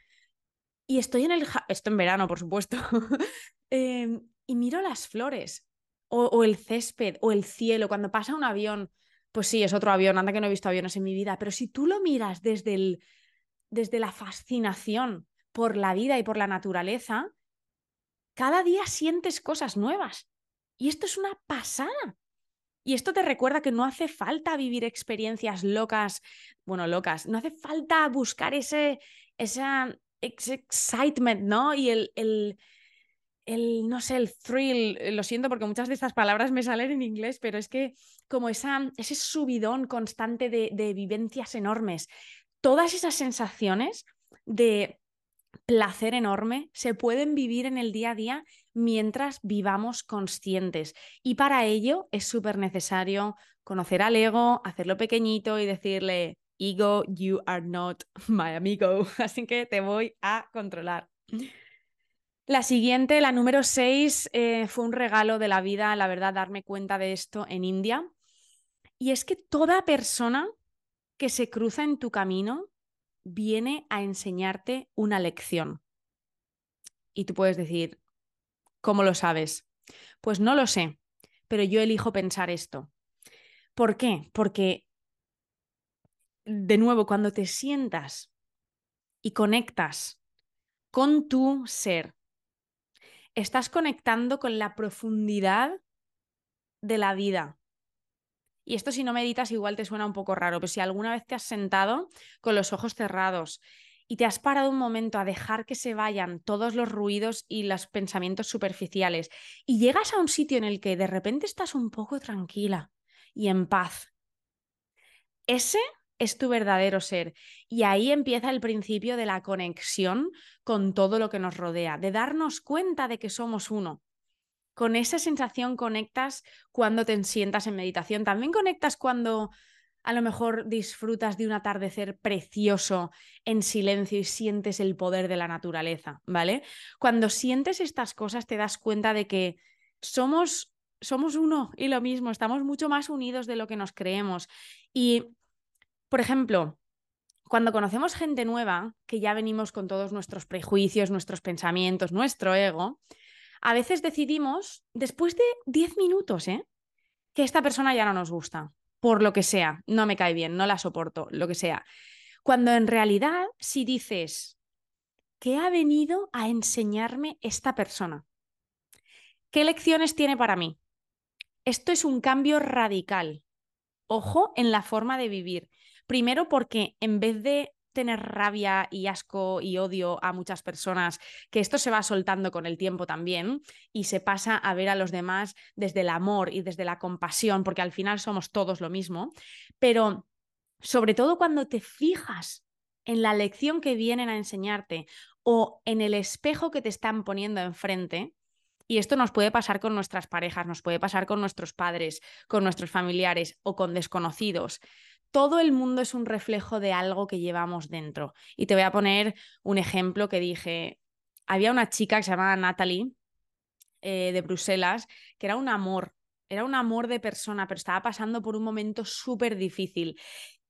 y estoy en el... Esto en verano, por supuesto. Em, y miro las flores, o, el césped, o el cielo. Cuando pasa un avión, pues sí, es otro avión. Anda que no he visto aviones en mi vida. Pero si tú lo miras desde, el, desde la fascinación por la vida y por la naturaleza, cada día sientes cosas nuevas. Y esto es una pasada. Y esto te recuerda que no hace falta vivir experiencias locas, bueno, locas, no hace falta buscar ese, esa, excitement, ¿no? Y el, el, el, no sé, el thrill, eh, lo siento porque muchas de estas palabras me salen en inglés, pero es que como esa, ese subidón constante de, de vivencias enormes, todas esas sensaciones de placer enorme se pueden vivir en el día a día mientras vivamos conscientes. Y para ello es súper necesario conocer al ego, hacerlo pequeñito y decirle, Ego, you are not my amigo. Así que te voy a controlar. La siguiente, la número 6, eh, fue un regalo de la vida, la verdad, darme cuenta de esto en India. Y es que toda persona que se cruza en tu camino viene a enseñarte una lección. Y tú puedes decir, ¿cómo lo sabes? Pues no lo sé, pero yo elijo pensar esto. ¿Por qué? Porque de nuevo, cuando te sientas y conectas con tu ser, estás conectando con la profundidad de la vida. Y esto si no meditas igual te suena un poco raro, pero si alguna vez te has sentado con los ojos cerrados y te has parado un momento a dejar que se vayan todos los ruidos y los pensamientos superficiales y llegas a un sitio en el que de repente estás un poco tranquila y en paz, ese es tu verdadero ser. Y ahí empieza el principio de la conexión con todo lo que nos rodea, de darnos cuenta de que somos uno. Con esa sensación conectas cuando te sientas en meditación. También conectas cuando a lo mejor disfrutas de un atardecer precioso en silencio y sientes el poder de la naturaleza, ¿vale? Cuando sientes estas cosas te das cuenta de que somos somos uno y lo mismo, estamos mucho más unidos de lo que nos creemos. Y por ejemplo, cuando conocemos gente nueva, que ya venimos con todos nuestros prejuicios, nuestros pensamientos, nuestro ego, a veces decidimos, después de 10 minutos, ¿eh? que esta persona ya no nos gusta, por lo que sea, no me cae bien, no la soporto, lo que sea. Cuando en realidad, si dices, ¿qué ha venido a enseñarme esta persona? ¿Qué lecciones tiene para mí? Esto es un cambio radical. Ojo en la forma de vivir. Primero porque en vez de tener rabia y asco y odio a muchas personas, que esto se va soltando con el tiempo también y se pasa a ver a los demás desde el amor y desde la compasión, porque al final somos todos lo mismo, pero sobre todo cuando te fijas en la lección que vienen a enseñarte o en el espejo que te están poniendo enfrente, y esto nos puede pasar con nuestras parejas, nos puede pasar con nuestros padres, con nuestros familiares o con desconocidos todo el mundo es un reflejo de algo que llevamos dentro. Y te voy a poner un ejemplo que dije, había una chica que se llamaba Natalie eh, de Bruselas, que era un amor, era un amor de persona, pero estaba pasando por un momento súper difícil.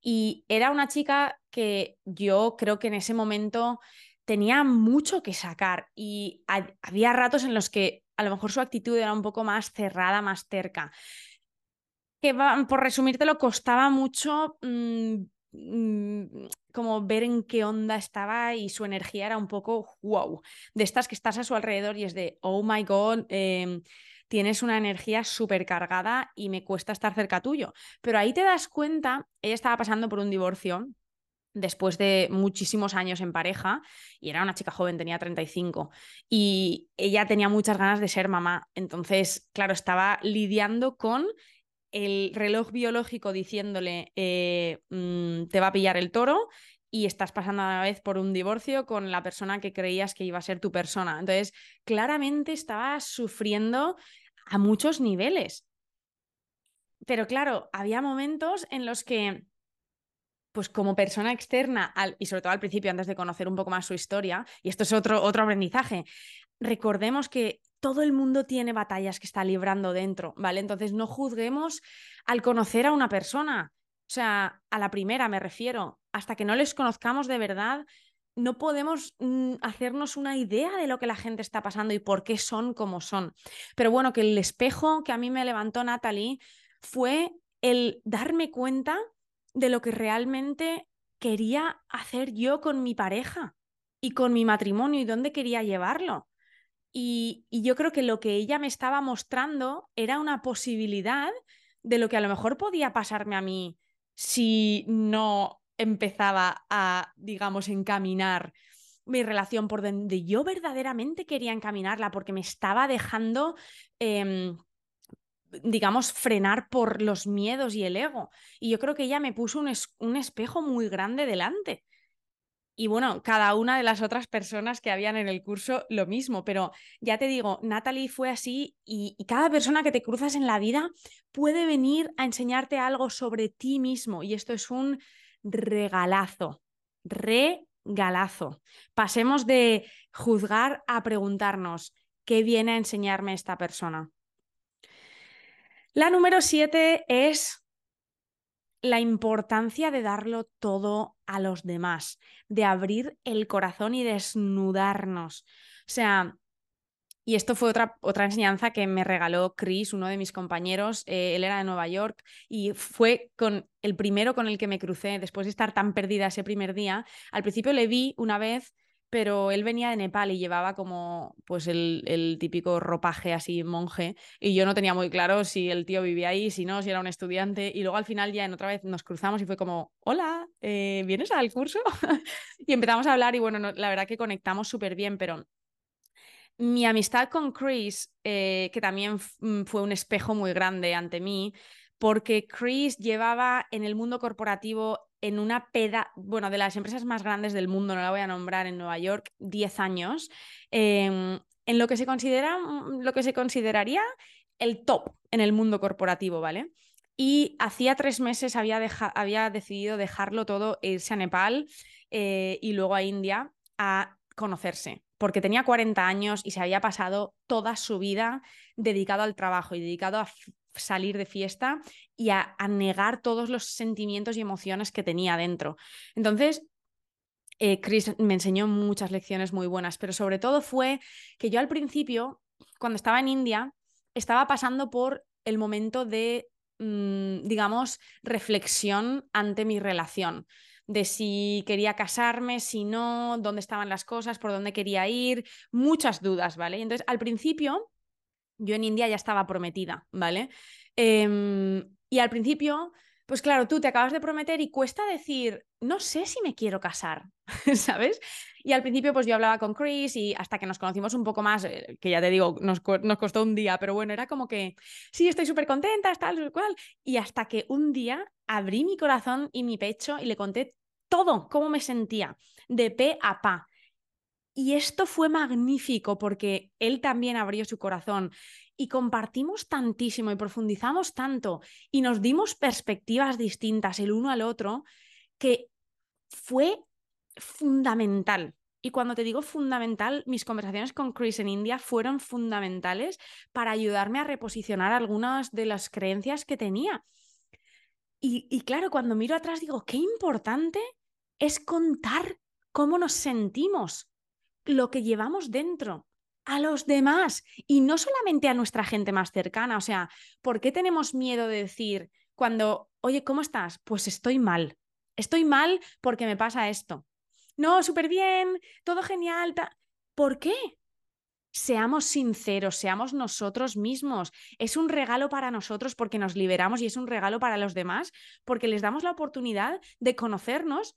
Y era una chica que yo creo que en ese momento tenía mucho que sacar y había ratos en los que a lo mejor su actitud era un poco más cerrada, más cerca que por resumírtelo, costaba mucho mm, mm, como ver en qué onda estaba y su energía era un poco wow, de estas que estás a su alrededor y es de, oh my god, em, tienes una energía súper cargada y me cuesta estar cerca tuyo. Pero ahí te das cuenta, ella estaba pasando por un divorcio después de muchísimos años en pareja y era una chica joven, tenía 35 y ella tenía muchas ganas de ser mamá. Entonces, claro, estaba lidiando con el reloj biológico diciéndole eh, mm, te va a pillar el toro y estás pasando a la vez por un divorcio con la persona que creías que iba a ser tu persona. Entonces, claramente estaba sufriendo a muchos niveles. Pero claro, había momentos en los que, pues como persona externa, y sobre todo al principio, antes de conocer un poco más su historia, y esto es otro, otro aprendizaje, recordemos que todo el mundo tiene batallas que está librando dentro, ¿vale? Entonces no juzguemos al conocer a una persona. O sea, a la primera me refiero, hasta que no les conozcamos de verdad, no podemos mm, hacernos una idea de lo que la gente está pasando y por qué son como son. Pero bueno, que el espejo que a mí me levantó Natalie fue el darme cuenta de lo que realmente quería hacer yo con mi pareja y con mi matrimonio y dónde quería llevarlo. Y, yo creo que lo que ella me estaba mostrando era una posibilidad de lo que a lo mejor podía pasarme a mí si no empezaba a, digamos, encaminar mi relación por donde yo verdaderamente quería encaminarla, porque me estaba dejando, em, digamos, frenar por los miedos y el ego. Y yo creo que ella me puso un, un espejo muy grande delante. Y bueno, cada una de las otras personas que habían en el curso lo mismo, pero ya te digo, Natalie fue así y, cada persona que te cruzas en la vida puede venir a enseñarte algo sobre ti mismo y esto es un regalazo, regalazo. Pasemos de juzgar a preguntarnos, ¿qué viene a enseñarme esta persona? La número siete es la importancia de darlo todo a los demás, de abrir el corazón y desnudarnos. O sea, y esto fue otra, otra enseñanza que me regaló Chris, uno de mis compañeros. Eh, él era de Nueva York y fue con el primero con el que me crucé después de estar tan perdida ese primer día. Al principio le vi una vez, pero él venía de Nepal y llevaba como pues el, el, típico ropaje así monje y yo no tenía muy claro si el tío vivía ahí, si no, si era un estudiante y luego al final ya en otra vez nos cruzamos y fue como, hola, eh, ¿vienes al curso? y empezamos a hablar y bueno, la verdad que conectamos súper bien, pero mi amistad con Chris, eh, que también mm, fue un espejo muy grande ante mí, porque Chris llevaba en el mundo corporativo en una peda, bueno, de las empresas más grandes del mundo, no la voy a nombrar, en Nueva York, 10 años, em, en lo que se considera, mm, lo que se consideraría el top en el mundo corporativo, ¿vale? Y hacía tres meses había, había decidido dejarlo todo, irse a Nepal eh, y luego a India a conocerse porque tenía 40 años y se había pasado toda su vida dedicado al trabajo y dedicado a salir de fiesta y a, negar todos los sentimientos y emociones que tenía dentro. Entonces, eh, Chris me enseñó muchas lecciones muy buenas, pero sobre todo fue que yo al principio, cuando estaba en India, estaba pasando por el momento de, mm, digamos, reflexión ante mi relación de si quería casarme, si no, dónde estaban las cosas, por dónde quería ir, muchas dudas, ¿vale? Entonces, al principio, yo en India ya estaba prometida, ¿vale? Em, y al principio, pues claro, tú te acabas de prometer y cuesta decir, no sé si me quiero casar, ¿sabes? Y al principio, pues yo hablaba con Chris y hasta que nos conocimos un poco más, eh, que ya te digo, nos, nos costó un día, pero bueno, era como que, sí, estoy súper contenta, tal, cual. Y hasta que un día abrí mi corazón y mi pecho y le conté todo, cómo me sentía, de pe a pa. Y esto fue magnífico porque él también abrió su corazón y compartimos tantísimo y profundizamos tanto y nos dimos perspectivas distintas el uno al otro que fue fundamental. Y cuando te digo fundamental, mis conversaciones con Chris en India fueron fundamentales para ayudarme a reposicionar algunas de las creencias que tenía. Y, claro, cuando miro atrás digo, qué importante es contar cómo nos sentimos, lo que llevamos dentro, a los demás y no solamente a nuestra gente más cercana. O sea, ¿por qué tenemos miedo de decir cuando, oye, ¿cómo estás? Pues estoy mal. Estoy mal porque me pasa esto. No, súper bien, todo genial. ¿Por qué? Seamos sinceros, seamos nosotros mismos. Es un regalo para nosotros porque nos liberamos y es un regalo para los demás porque les damos la oportunidad de conocernos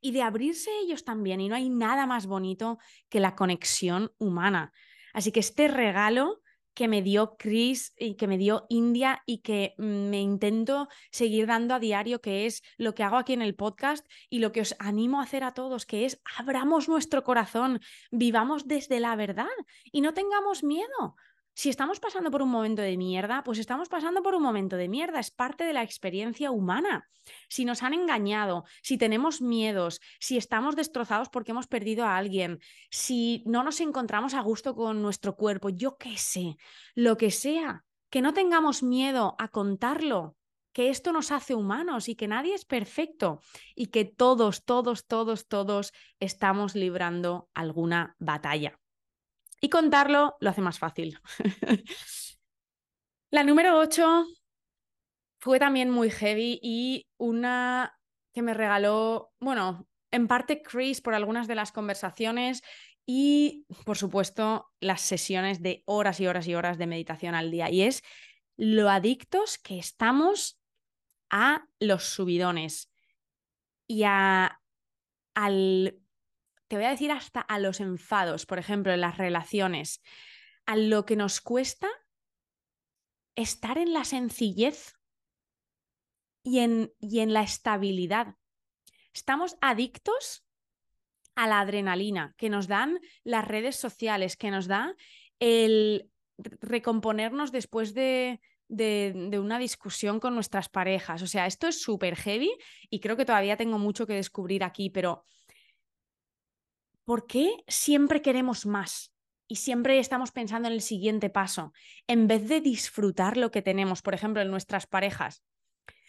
y de abrirse ellos también. Y no hay nada más bonito que la conexión humana. Así que este regalo que me dio Chris y que me dio India y que me intento seguir dando a diario, que es lo que hago aquí en el podcast y lo que os animo a hacer a todos, que es abramos nuestro corazón, vivamos desde la verdad y no tengamos miedo. Si estamos pasando por un momento de mierda, pues estamos pasando por un momento de mierda, es parte de la experiencia humana. Si nos han engañado, si tenemos miedos, si estamos destrozados porque hemos perdido a alguien, si no nos encontramos a gusto con nuestro cuerpo, yo qué sé, lo que sea, que no tengamos miedo a contarlo, que esto nos hace humanos y que nadie es perfecto y que todos, todos, todos, todos estamos librando alguna batalla. Y contarlo lo hace más fácil. la número 8 fue también muy heavy y una que me regaló, bueno, en parte Chris por algunas de las conversaciones y, por supuesto, las sesiones de horas y horas y horas de meditación al día. Y es lo adictos que estamos a los subidones y a, al te voy a decir hasta a los enfados, por ejemplo, en las relaciones, a lo que nos cuesta estar en la sencillez y en, y en la estabilidad. Estamos adictos a la adrenalina que nos dan las redes sociales, que nos da el recomponernos después de, de, de, una discusión con nuestras parejas. O sea, esto es súper heavy y creo que todavía tengo mucho que descubrir aquí, pero ¿por qué siempre queremos más? Y siempre estamos pensando en el siguiente paso, en vez de disfrutar lo que tenemos, por ejemplo, en nuestras parejas.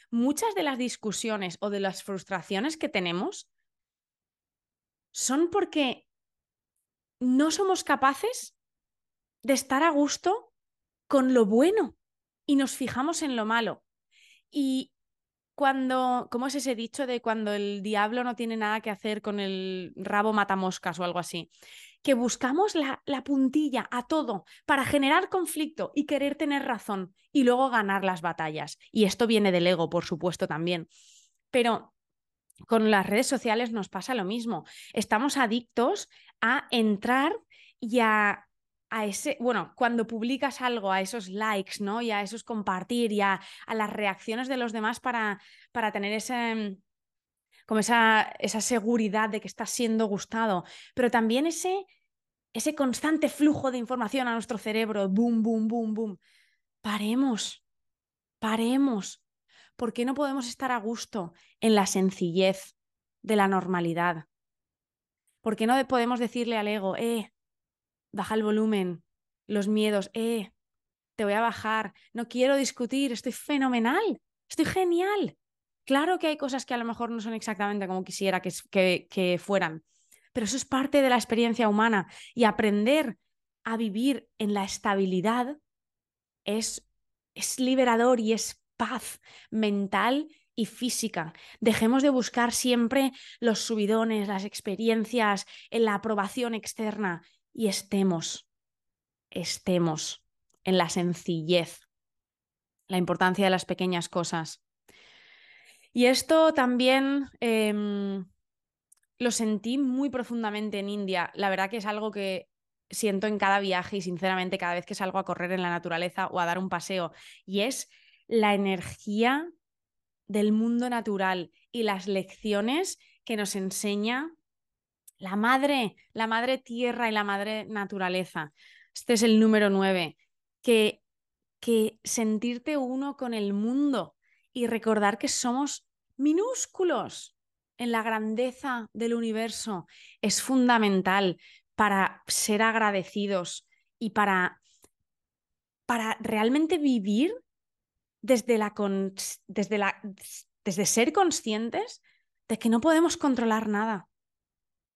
Muchas de las discusiones o de las frustraciones que tenemos son porque no somos capaces de estar a gusto con lo bueno y nos fijamos en lo malo. Y cuando, ¿cómo es ese dicho de cuando el diablo no tiene nada que hacer con el rabo matamoscas o algo así? Que buscamos la, la puntilla a todo para generar conflicto y querer tener razón y luego ganar las batallas. Y esto viene del ego, por supuesto, también. Pero con las redes sociales nos pasa lo mismo. Estamos adictos a entrar y a a ese, bueno, cuando publicas algo, a esos likes, ¿no? Y a esos compartir y a, las reacciones de los demás para, para tener ese, mm, como esa, esa seguridad de que estás siendo gustado, pero también ese, ese constante flujo de información a nuestro cerebro, boom, boom, boom, boom. Paremos, paremos. ¿Por qué no podemos estar a gusto en la sencillez de la normalidad? ¿Por qué no podemos decirle al ego, eh, baja el volumen, los miedos, eh, te voy a bajar, no quiero discutir, estoy fenomenal, estoy genial. Claro que hay cosas que a lo mejor no son exactamente como quisiera que, que, que fueran, pero eso es parte de la experiencia humana y aprender a vivir en la estabilidad es, es liberador y es paz mental y física. Dejemos de buscar siempre los subidones, las experiencias, en la aprobación externa y estemos, estemos en la sencillez, la importancia de las pequeñas cosas. Y esto también em, lo sentí muy profundamente en India. La verdad que es algo que siento en cada viaje y sinceramente cada vez que salgo a correr en la naturaleza o a dar un paseo. Y es la energía del mundo natural y las lecciones que nos enseña la madre, la madre tierra y la madre naturaleza. Este es el número nueve. Que, que sentirte uno con el mundo y recordar que somos minúsculos en la grandeza del universo es fundamental para ser agradecidos y para, para realmente vivir desde, la, desde, la, desde ser conscientes de que no podemos controlar nada,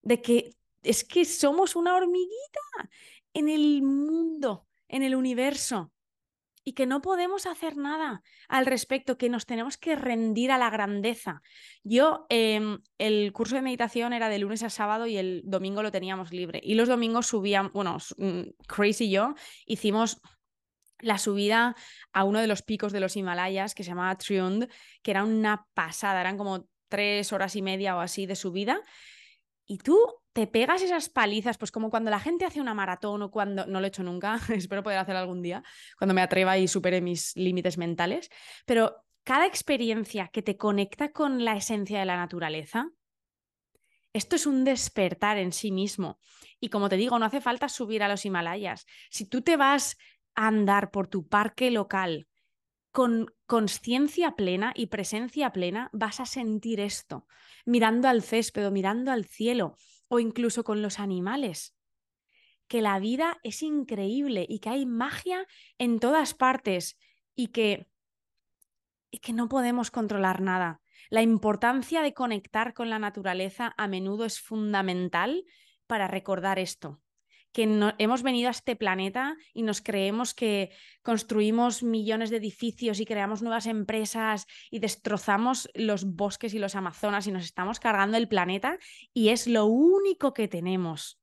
de que es que somos una hormiguita en el mundo, en el universo. y que no podemos hacer nada al respecto, que nos tenemos que rendir a la grandeza. Yo, em, el curso de meditación era de lunes a sábado y el domingo lo teníamos libre. Y los domingos subían, bueno, mm, Chris y yo hicimos la subida a uno de los picos de los Himalayas que se llamaba Triund, que era una pasada, eran como tres horas y media o así de subida. Y tú te pegas esas palizas, pues como cuando la gente hace una maratón o cuando, no lo he hecho nunca, espero poder hacer algún día, cuando me atreva y supere mis límites mentales, pero cada experiencia que te conecta con la esencia de la naturaleza, esto es un despertar en sí mismo. Y como te digo, no hace falta subir a los Himalayas. Si tú te vas a andar por tu parque local con conciencia plena y presencia plena, vas a sentir esto, mirando al césped o mirando al cielo o incluso con los animales. Que la vida es increíble y que hay magia en todas partes y que, y que no podemos controlar nada. La importancia de conectar con la naturaleza a menudo es fundamental para recordar esto que hemos venido a este planeta y nos creemos que construimos millones de edificios y creamos nuevas empresas y destrozamos los bosques y los amazonas y nos estamos cargando el planeta y es lo único que tenemos.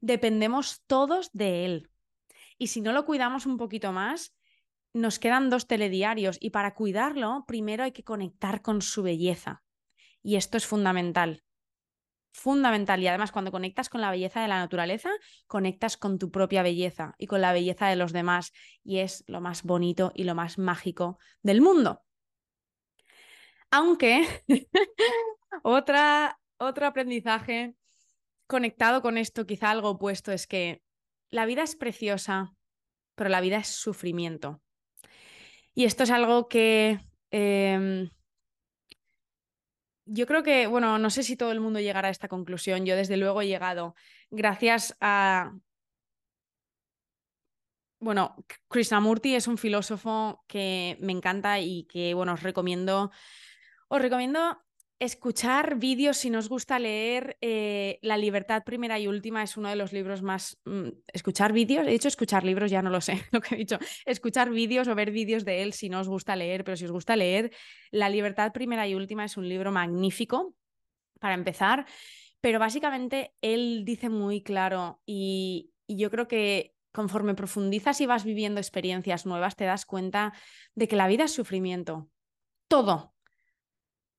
Dependemos todos de él. Y si no lo cuidamos un poquito más, nos quedan dos telediarios y para cuidarlo, primero hay que conectar con su belleza. Y esto es fundamental fundamental. Y además, cuando conectas con la belleza de la naturaleza, conectas con tu propia belleza y con la belleza de los demás. Y es lo más bonito y lo más mágico del mundo. Aunque otra, otro aprendizaje conectado con esto, quizá algo opuesto, es que la vida es preciosa, pero la vida es sufrimiento. Y esto es algo que em, yo creo que, bueno, no sé si todo el mundo llegará a esta conclusión. Yo desde luego he llegado gracias a... Bueno, Krishnamurti es un filósofo que me encanta y que, bueno, os recomiendo, os recomiendo escuchar vídeos, si nos gusta leer, eh, La libertad primera y última es uno de los libros más... Mm, escuchar vídeos, he dicho escuchar libros, ya no lo sé lo que he dicho, escuchar vídeos o ver vídeos de él si no os gusta leer, pero si os gusta leer, La libertad primera y última es un libro magnífico para empezar, pero básicamente él dice muy claro y, y yo creo que conforme profundizas y vas viviendo experiencias nuevas, te das cuenta de que la vida es sufrimiento. Todo,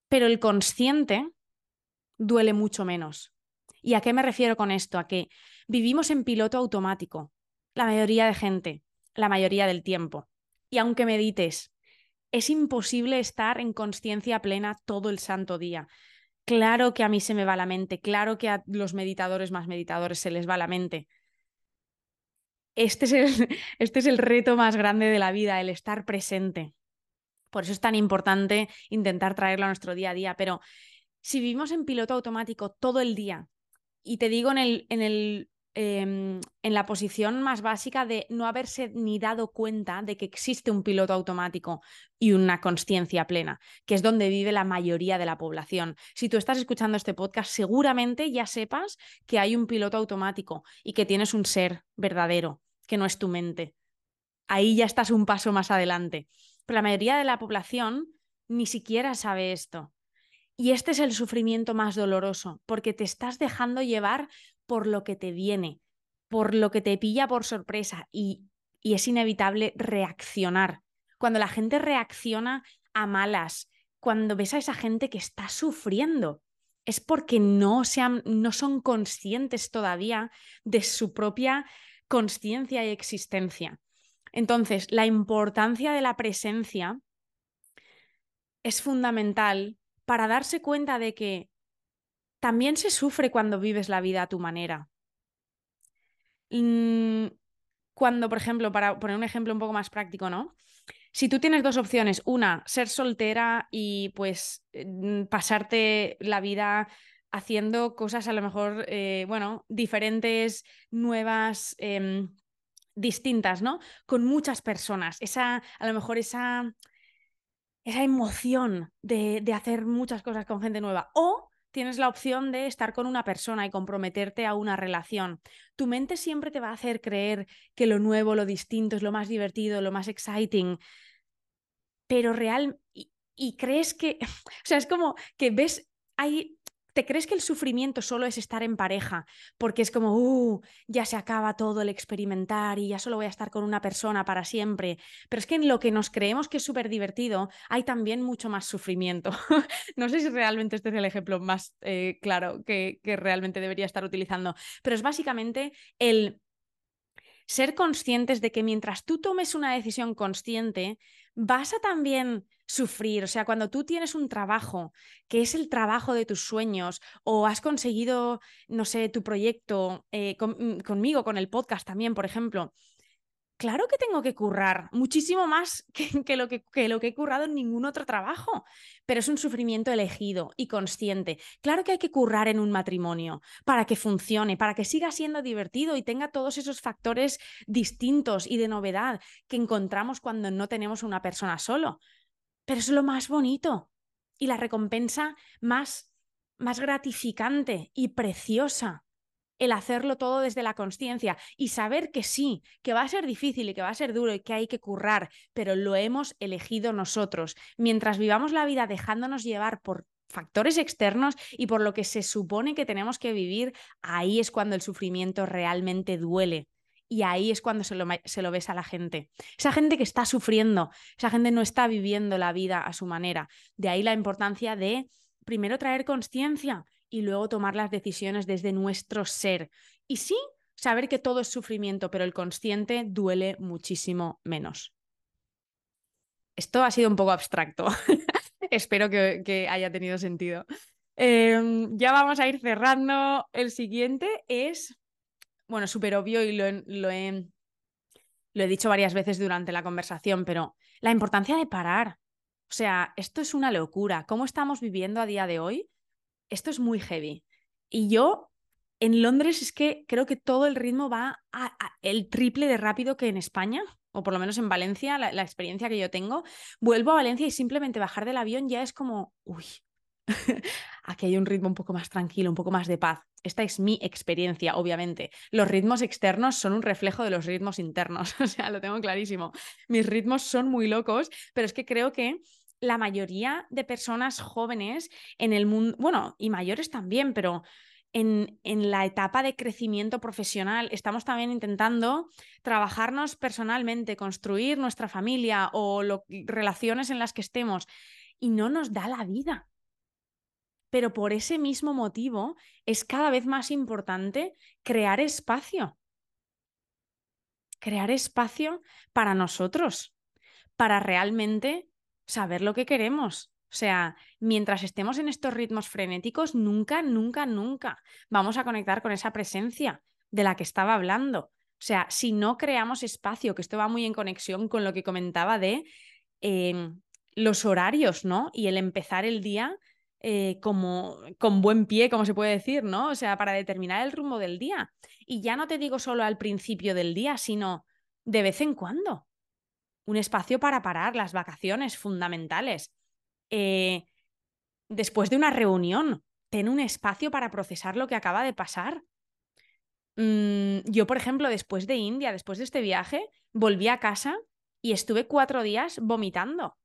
pero el consciente duele mucho menos. ¿Y a qué me refiero con esto? A que vivimos en piloto automático, la mayoría de gente, la mayoría del tiempo. Y aunque medites, es imposible estar en conciencia plena todo el santo día. Claro que a mí se me va la mente, claro que a los meditadores más meditadores se les va la mente. Este es el, este es el reto más grande de la vida, el estar presente. Por eso es tan importante intentar traerlo a nuestro día a día. Pero si vivimos en piloto automático todo el día, y te digo en, el, en, el, em, en la posición más básica de no haberse ni dado cuenta de que existe un piloto automático y una conciencia plena, que es donde vive la mayoría de la población. Si tú estás escuchando este podcast, seguramente ya sepas que hay un piloto automático y que tienes un ser verdadero, que no es tu mente. Ahí ya estás un paso más adelante. Pero la mayoría de la población ni siquiera sabe esto. Y este es el sufrimiento más doloroso, porque te estás dejando llevar por lo que te viene, por lo que te pilla por sorpresa y, y es inevitable reaccionar. Cuando la gente reacciona a malas, cuando ves a esa gente que está sufriendo, es porque no, sean, no son conscientes todavía de su propia conciencia y existencia. Entonces, la importancia de la presencia es fundamental para darse cuenta de que también se sufre cuando vives la vida a tu manera. Mm, cuando, por ejemplo, para poner un ejemplo un poco más práctico, ¿no? Si tú tienes dos opciones, una, ser soltera y pues mm, pasarte la vida haciendo cosas a lo mejor, eh, bueno, diferentes, nuevas, em, distintas, ¿no? Con muchas personas. Esa, a lo mejor esa, esa emoción de, de hacer muchas cosas con gente nueva. O tienes la opción de estar con una persona y comprometerte a una relación. Tu mente siempre te va a hacer creer que lo nuevo, lo distinto es lo más divertido, lo más exciting. Pero real, y, y crees que, o sea, es como que ves, hay ¿Te crees que el sufrimiento solo es estar en pareja? Porque es como, uh, ya se acaba todo el experimentar y ya solo voy a estar con una persona para siempre. Pero es que en lo que nos creemos que es súper divertido, hay también mucho más sufrimiento. no sé si realmente este es el ejemplo más eh, claro que, que realmente debería estar utilizando, pero es básicamente el ser conscientes de que mientras tú tomes una decisión consciente, vas a también sufrir. O sea, cuando tú tienes un trabajo que es el trabajo de tus sueños o has conseguido, no sé, tu proyecto eh, mm, conmigo, con el podcast también, por ejemplo, claro que tengo que currar muchísimo más que, lo que, lo que he currado en ningún otro trabajo, pero es un sufrimiento elegido y consciente. Claro que hay que currar en un matrimonio para que funcione, para que siga siendo divertido y tenga todos esos factores distintos y de novedad que encontramos cuando no tenemos una persona solo. Pero es lo más bonito y la recompensa más, más gratificante y preciosa el hacerlo todo desde la conciencia y saber que sí, que va a ser difícil y que va a ser duro y que hay que currar, pero lo hemos elegido nosotros. Mientras vivamos la vida dejándonos llevar por factores externos y por lo que se supone que tenemos que vivir, ahí es cuando el sufrimiento realmente duele. Y ahí es cuando se lo, se lo ves a la gente. Esa gente que está sufriendo, esa gente no está viviendo la vida a su manera. De ahí la importancia de primero traer conciencia y luego tomar las decisiones desde nuestro ser. Y sí, saber que todo es sufrimiento, pero el consciente duele muchísimo menos. Esto ha sido un poco abstracto. Espero que, haya tenido sentido. Em, ya vamos a ir cerrando. El siguiente es, bueno, súper obvio y lo, lo, he, lo he dicho varias veces durante la conversación, pero la importancia de parar. O sea, esto es una locura. ¿Cómo estamos viviendo a día de hoy? esto es muy heavy. Y yo en Londres es que creo que todo el ritmo va a, el triple de rápido que en España, o por lo menos en Valencia, la, experiencia que yo tengo. Vuelvo a Valencia y simplemente bajar del avión ya es como, uy, aquí hay un ritmo un poco más tranquilo, un poco más de paz. Esta es mi experiencia, obviamente. Los ritmos externos son un reflejo de los ritmos internos, o sea, lo tengo clarísimo. Mis ritmos son muy locos, pero es que creo que la mayoría de personas jóvenes en el mundo, bueno, y mayores también, pero en, en, la etapa de crecimiento profesional estamos también intentando trabajarnos personalmente, construir nuestra familia o relaciones en las que estemos y no nos da la vida. Pero por ese mismo motivo es cada vez más importante crear espacio. Crear espacio para nosotros, para realmente saber lo que queremos. O sea, mientras estemos en estos ritmos frenéticos, nunca, nunca, nunca vamos a conectar con esa presencia de la que estaba hablando. O sea, si no creamos espacio, que esto va muy en conexión con lo que comentaba de em, los horarios, ¿no? Y el empezar el día eh, como con buen pie, como se puede decir, ¿no? O sea, para determinar el rumbo del día. Y ya no te digo solo al principio del día, sino de vez en cuando un espacio para parar, las vacaciones fundamentales. Eh, después de una reunión, ten un espacio para procesar lo que acaba de pasar. Mm, yo, por ejemplo, después de India, después de este viaje, volví a casa y estuve cuatro días vomitando,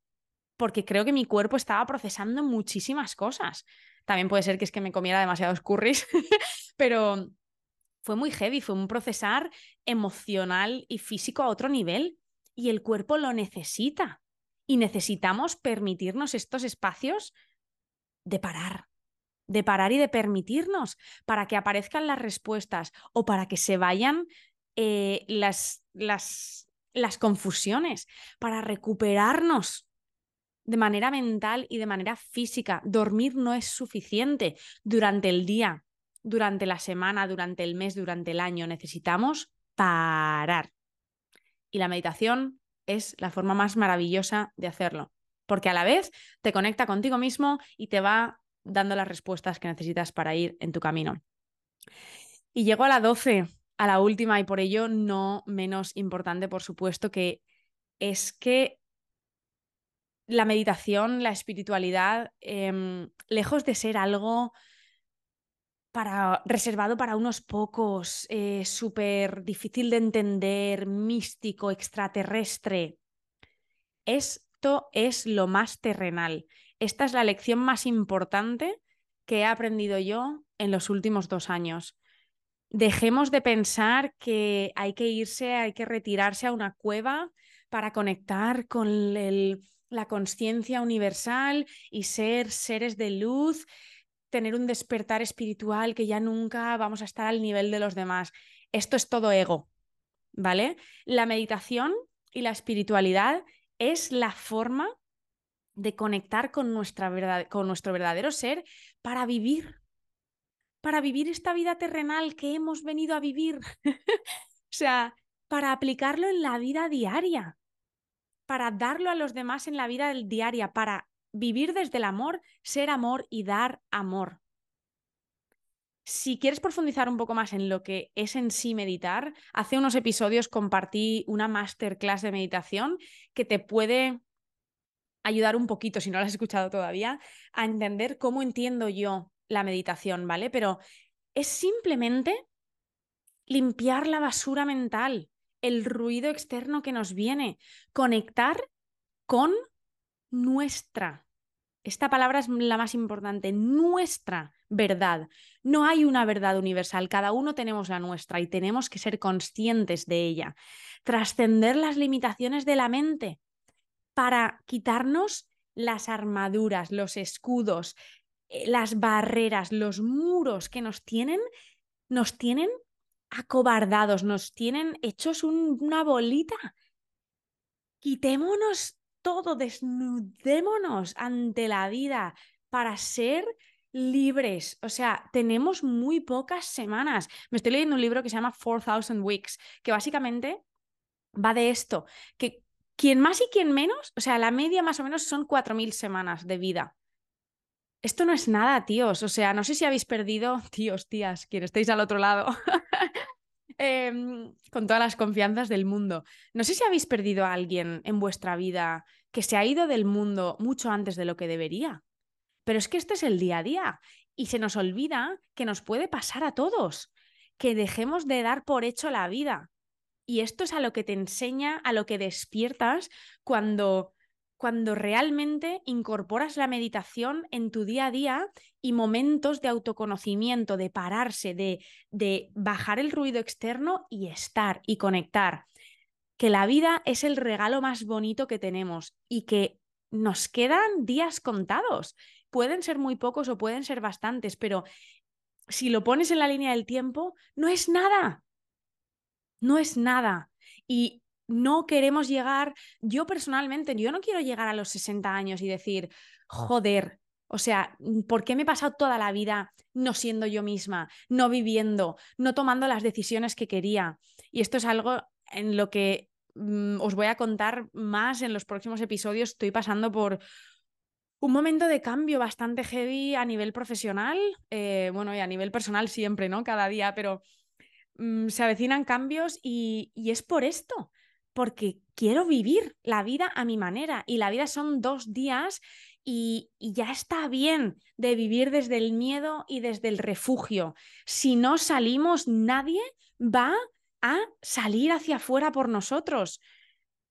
porque creo que mi cuerpo estaba procesando muchísimas cosas. También puede ser que es que me comiera demasiados curris, pero fue muy heavy, fue un procesar emocional y físico a otro nivel y el cuerpo lo necesita. Y necesitamos permitirnos estos espacios de parar, de parar y de permitirnos para que aparezcan las respuestas o para que se vayan eh, las, las, las confusiones, para recuperarnos de manera mental y de manera física. Dormir no es suficiente durante el día, durante la semana, durante el mes, durante el año. Necesitamos parar. Y la meditación es la forma más maravillosa de hacerlo, porque a la vez te conecta contigo mismo y te va dando las respuestas que necesitas para ir en tu camino. Y llego a la 12, a la última y por ello no menos importante, por supuesto, que es que la meditación, la espiritualidad, em, lejos de ser algo para, reservado para unos pocos, eh, súper difícil de entender, místico, extraterrestre. Esto es lo más terrenal. Esta es la lección más importante que he aprendido yo en los últimos dos años. Dejemos de pensar que hay que irse, hay que retirarse a una cueva para conectar con la conciencia universal y ser seres de luz, tener un despertar espiritual que ya nunca vamos a estar al nivel de los demás. Esto es todo ego, ¿vale? La meditación y la espiritualidad es la forma de conectar con, nuestra verdad, con nuestro verdadero ser para vivir, para vivir esta vida terrenal que hemos venido a vivir. o sea, para aplicarlo en la vida diaria, para darlo a los demás en la vida diaria, para vivir desde el amor, ser amor y dar amor. Si quieres profundizar un poco más en lo que es en sí meditar, hace unos episodios compartí una masterclass de meditación que te puede ayudar un poquito, si no la has escuchado todavía, a entender cómo entiendo yo la meditación, ¿vale? Pero es simplemente limpiar la basura mental, el ruido externo que nos viene, conectar con nuestra. Esta palabra es la más importante, nuestra verdad. No hay una verdad universal, cada uno tenemos la nuestra y tenemos que ser conscientes de ella. Trascender las limitaciones de la mente, para quitarnos las armaduras, los escudos, eh, las barreras, los muros que nos tienen, nos tienen acobardados, nos tienen hechos una bolita. Quitémonos todo, desnudémonos ante la vida para ser libres. O sea, tenemos muy pocas semanas. Me estoy leyendo un libro que se llama 4000 Weeks, que básicamente va de esto, que quien más y quien menos, o sea, la media más o menos son 4.000 semanas de vida. Esto no es nada, tíos. O sea, no sé si habéis perdido, tíos, tías, quien estéis al otro lado, em, con todas las confianzas del mundo. No sé si habéis perdido a alguien en vuestra vida que se ha ido del mundo mucho antes de lo que debería. Pero es que este es el día a día y se nos olvida que nos puede pasar a todos, que dejemos de dar por hecho la vida, y esto es a lo que te enseña, a lo que despiertas cuando, cuando realmente incorporas la meditación en tu día a día y momentos de autoconocimiento, de pararse, de, bajar el ruido externo y estar y conectar. Que la vida es el regalo más bonito que tenemos y que nos quedan días contados. Pueden ser muy pocos o pueden ser bastantes, pero si lo pones en la línea del tiempo, no es nada no es nada. Y no queremos llegar, yo personalmente, yo no quiero llegar a los 60 años y decir, joder, o sea, ¿por qué me he pasado toda la vida no siendo yo misma, no viviendo, no tomando las decisiones que quería? Y esto es algo en lo que mm, os voy a contar más en los próximos episodios. Estoy pasando por un momento de cambio bastante heavy a nivel profesional, eh, bueno, y a nivel personal siempre, ¿no? Cada día, pero Mm, se avecinan cambios y, es por esto, porque quiero vivir la vida a mi manera y la vida son dos días y, ya está bien de vivir desde el miedo y desde el refugio. Si no salimos, nadie va a salir hacia afuera por nosotros.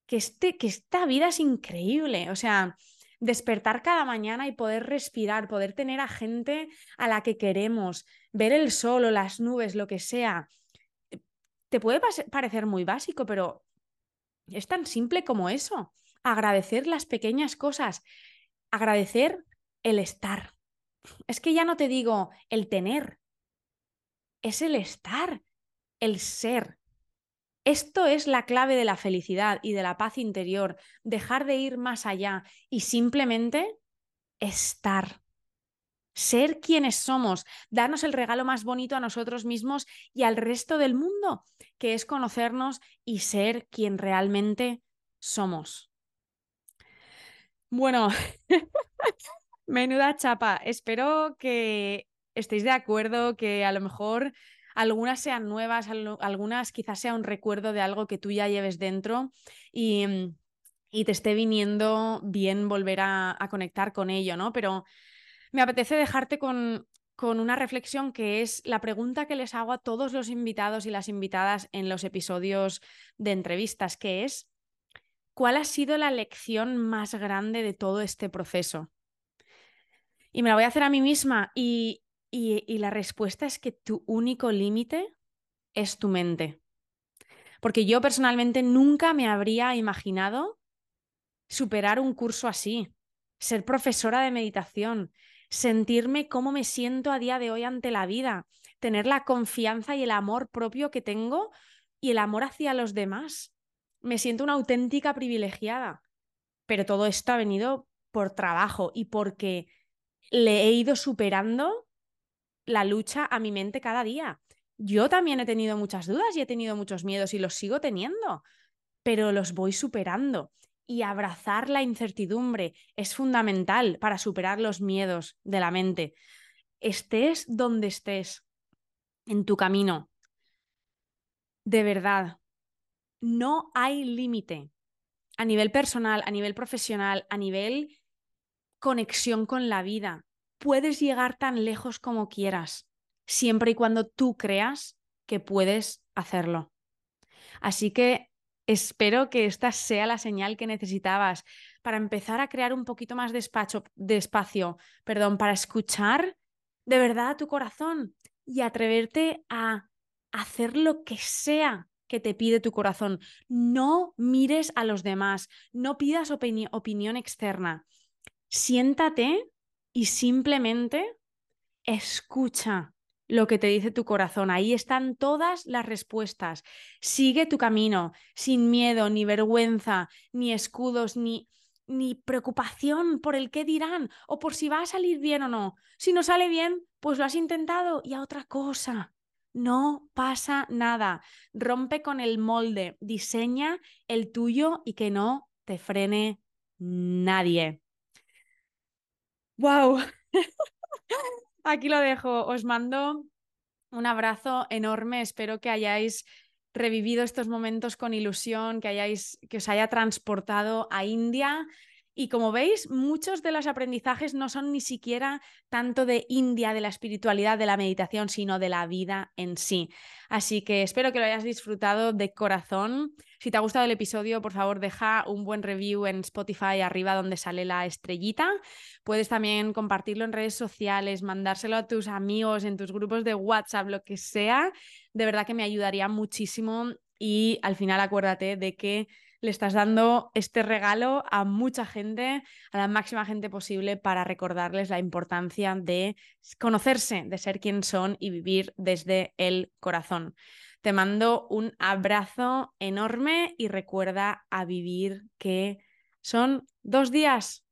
Que, este, que esta vida es increíble, o sea, despertar cada mañana y poder respirar, poder tener a gente a la que queremos, ver el sol o las nubes, lo que sea, te puede parecer muy básico, pero es tan simple como eso. Agradecer las pequeñas cosas, agradecer el estar. Es que ya no te digo el tener, es el estar, el ser. Esto es la clave de la felicidad y de la paz interior, dejar de ir más allá y simplemente estar ser quienes somos, darnos el regalo más bonito a nosotros mismos y al resto del mundo, que es conocernos y ser quien realmente somos. Bueno, menuda chapa. Espero que estéis de acuerdo, que a lo mejor algunas sean nuevas, algunas quizás sea un recuerdo de algo que tú ya lleves dentro y, te esté viniendo bien volver a, a conectar con ello, ¿no? Pero me apetece dejarte con con una reflexión que es la pregunta que les hago a todos los invitados y las invitadas en los episodios de entrevistas, que es, ¿cuál ha sido la lección más grande de todo este proceso? Y me la voy a hacer a mí misma y, y, la respuesta es que tu único límite es tu mente. Porque yo personalmente nunca me habría imaginado superar un curso así, ser profesora de meditación, sentirme cómo me siento a día de hoy ante la vida, tener la confianza y el amor propio que tengo y el amor hacia los demás. Me siento una auténtica privilegiada. Pero todo esto ha venido por trabajo y porque le he ido superando la lucha a mi mente cada día. Yo también he tenido muchas dudas y he tenido muchos miedos y los sigo teniendo, pero los voy superando y abrazar la incertidumbre es fundamental para superar los miedos de la mente. Estés donde estés en tu camino. De verdad, no hay límite a nivel personal, a nivel profesional, a nivel conexión con la vida. Puedes llegar tan lejos como quieras, siempre y cuando tú creas que puedes hacerlo. Así que Espero que esta sea la señal que necesitabas para empezar a crear un poquito más de, espacio, perdón, para escuchar de verdad a tu corazón y atreverte a hacer lo que sea que te pide tu corazón. No mires a los demás, no pidas opinión externa. Siéntate y simplemente escucha lo que te dice tu corazón. Ahí están todas las respuestas. Sigue tu camino sin miedo, ni vergüenza, ni escudos, ni, ni preocupación por el qué dirán o por si va a salir bien o no. Si no sale bien, pues lo has intentado y a otra cosa. No pasa nada. Rompe con el molde, diseña el tuyo y que no te frene nadie. ¡Wow! Aquí lo dejo. Os mando un abrazo enorme. Espero que hayáis revivido estos momentos con ilusión, que, hayáis, que os haya transportado a India y como veis, muchos de los aprendizajes no son ni siquiera tanto de India, de la espiritualidad, de la meditación, sino de la vida en sí. Así que espero que lo hayas disfrutado de corazón. Si te ha gustado el episodio, por favor, deja un buen review en Spotify arriba donde sale la estrellita. Puedes también compartirlo en redes sociales, mandárselo a tus amigos, en tus grupos de WhatsApp, lo que sea. De verdad que me ayudaría muchísimo y al final acuérdate de que le estás dando este regalo a mucha gente, a la máxima gente posible para recordarles la importancia de conocerse, de ser quien son y vivir desde el corazón. Te mando un abrazo enorme y recuerda a vivir que son dos días.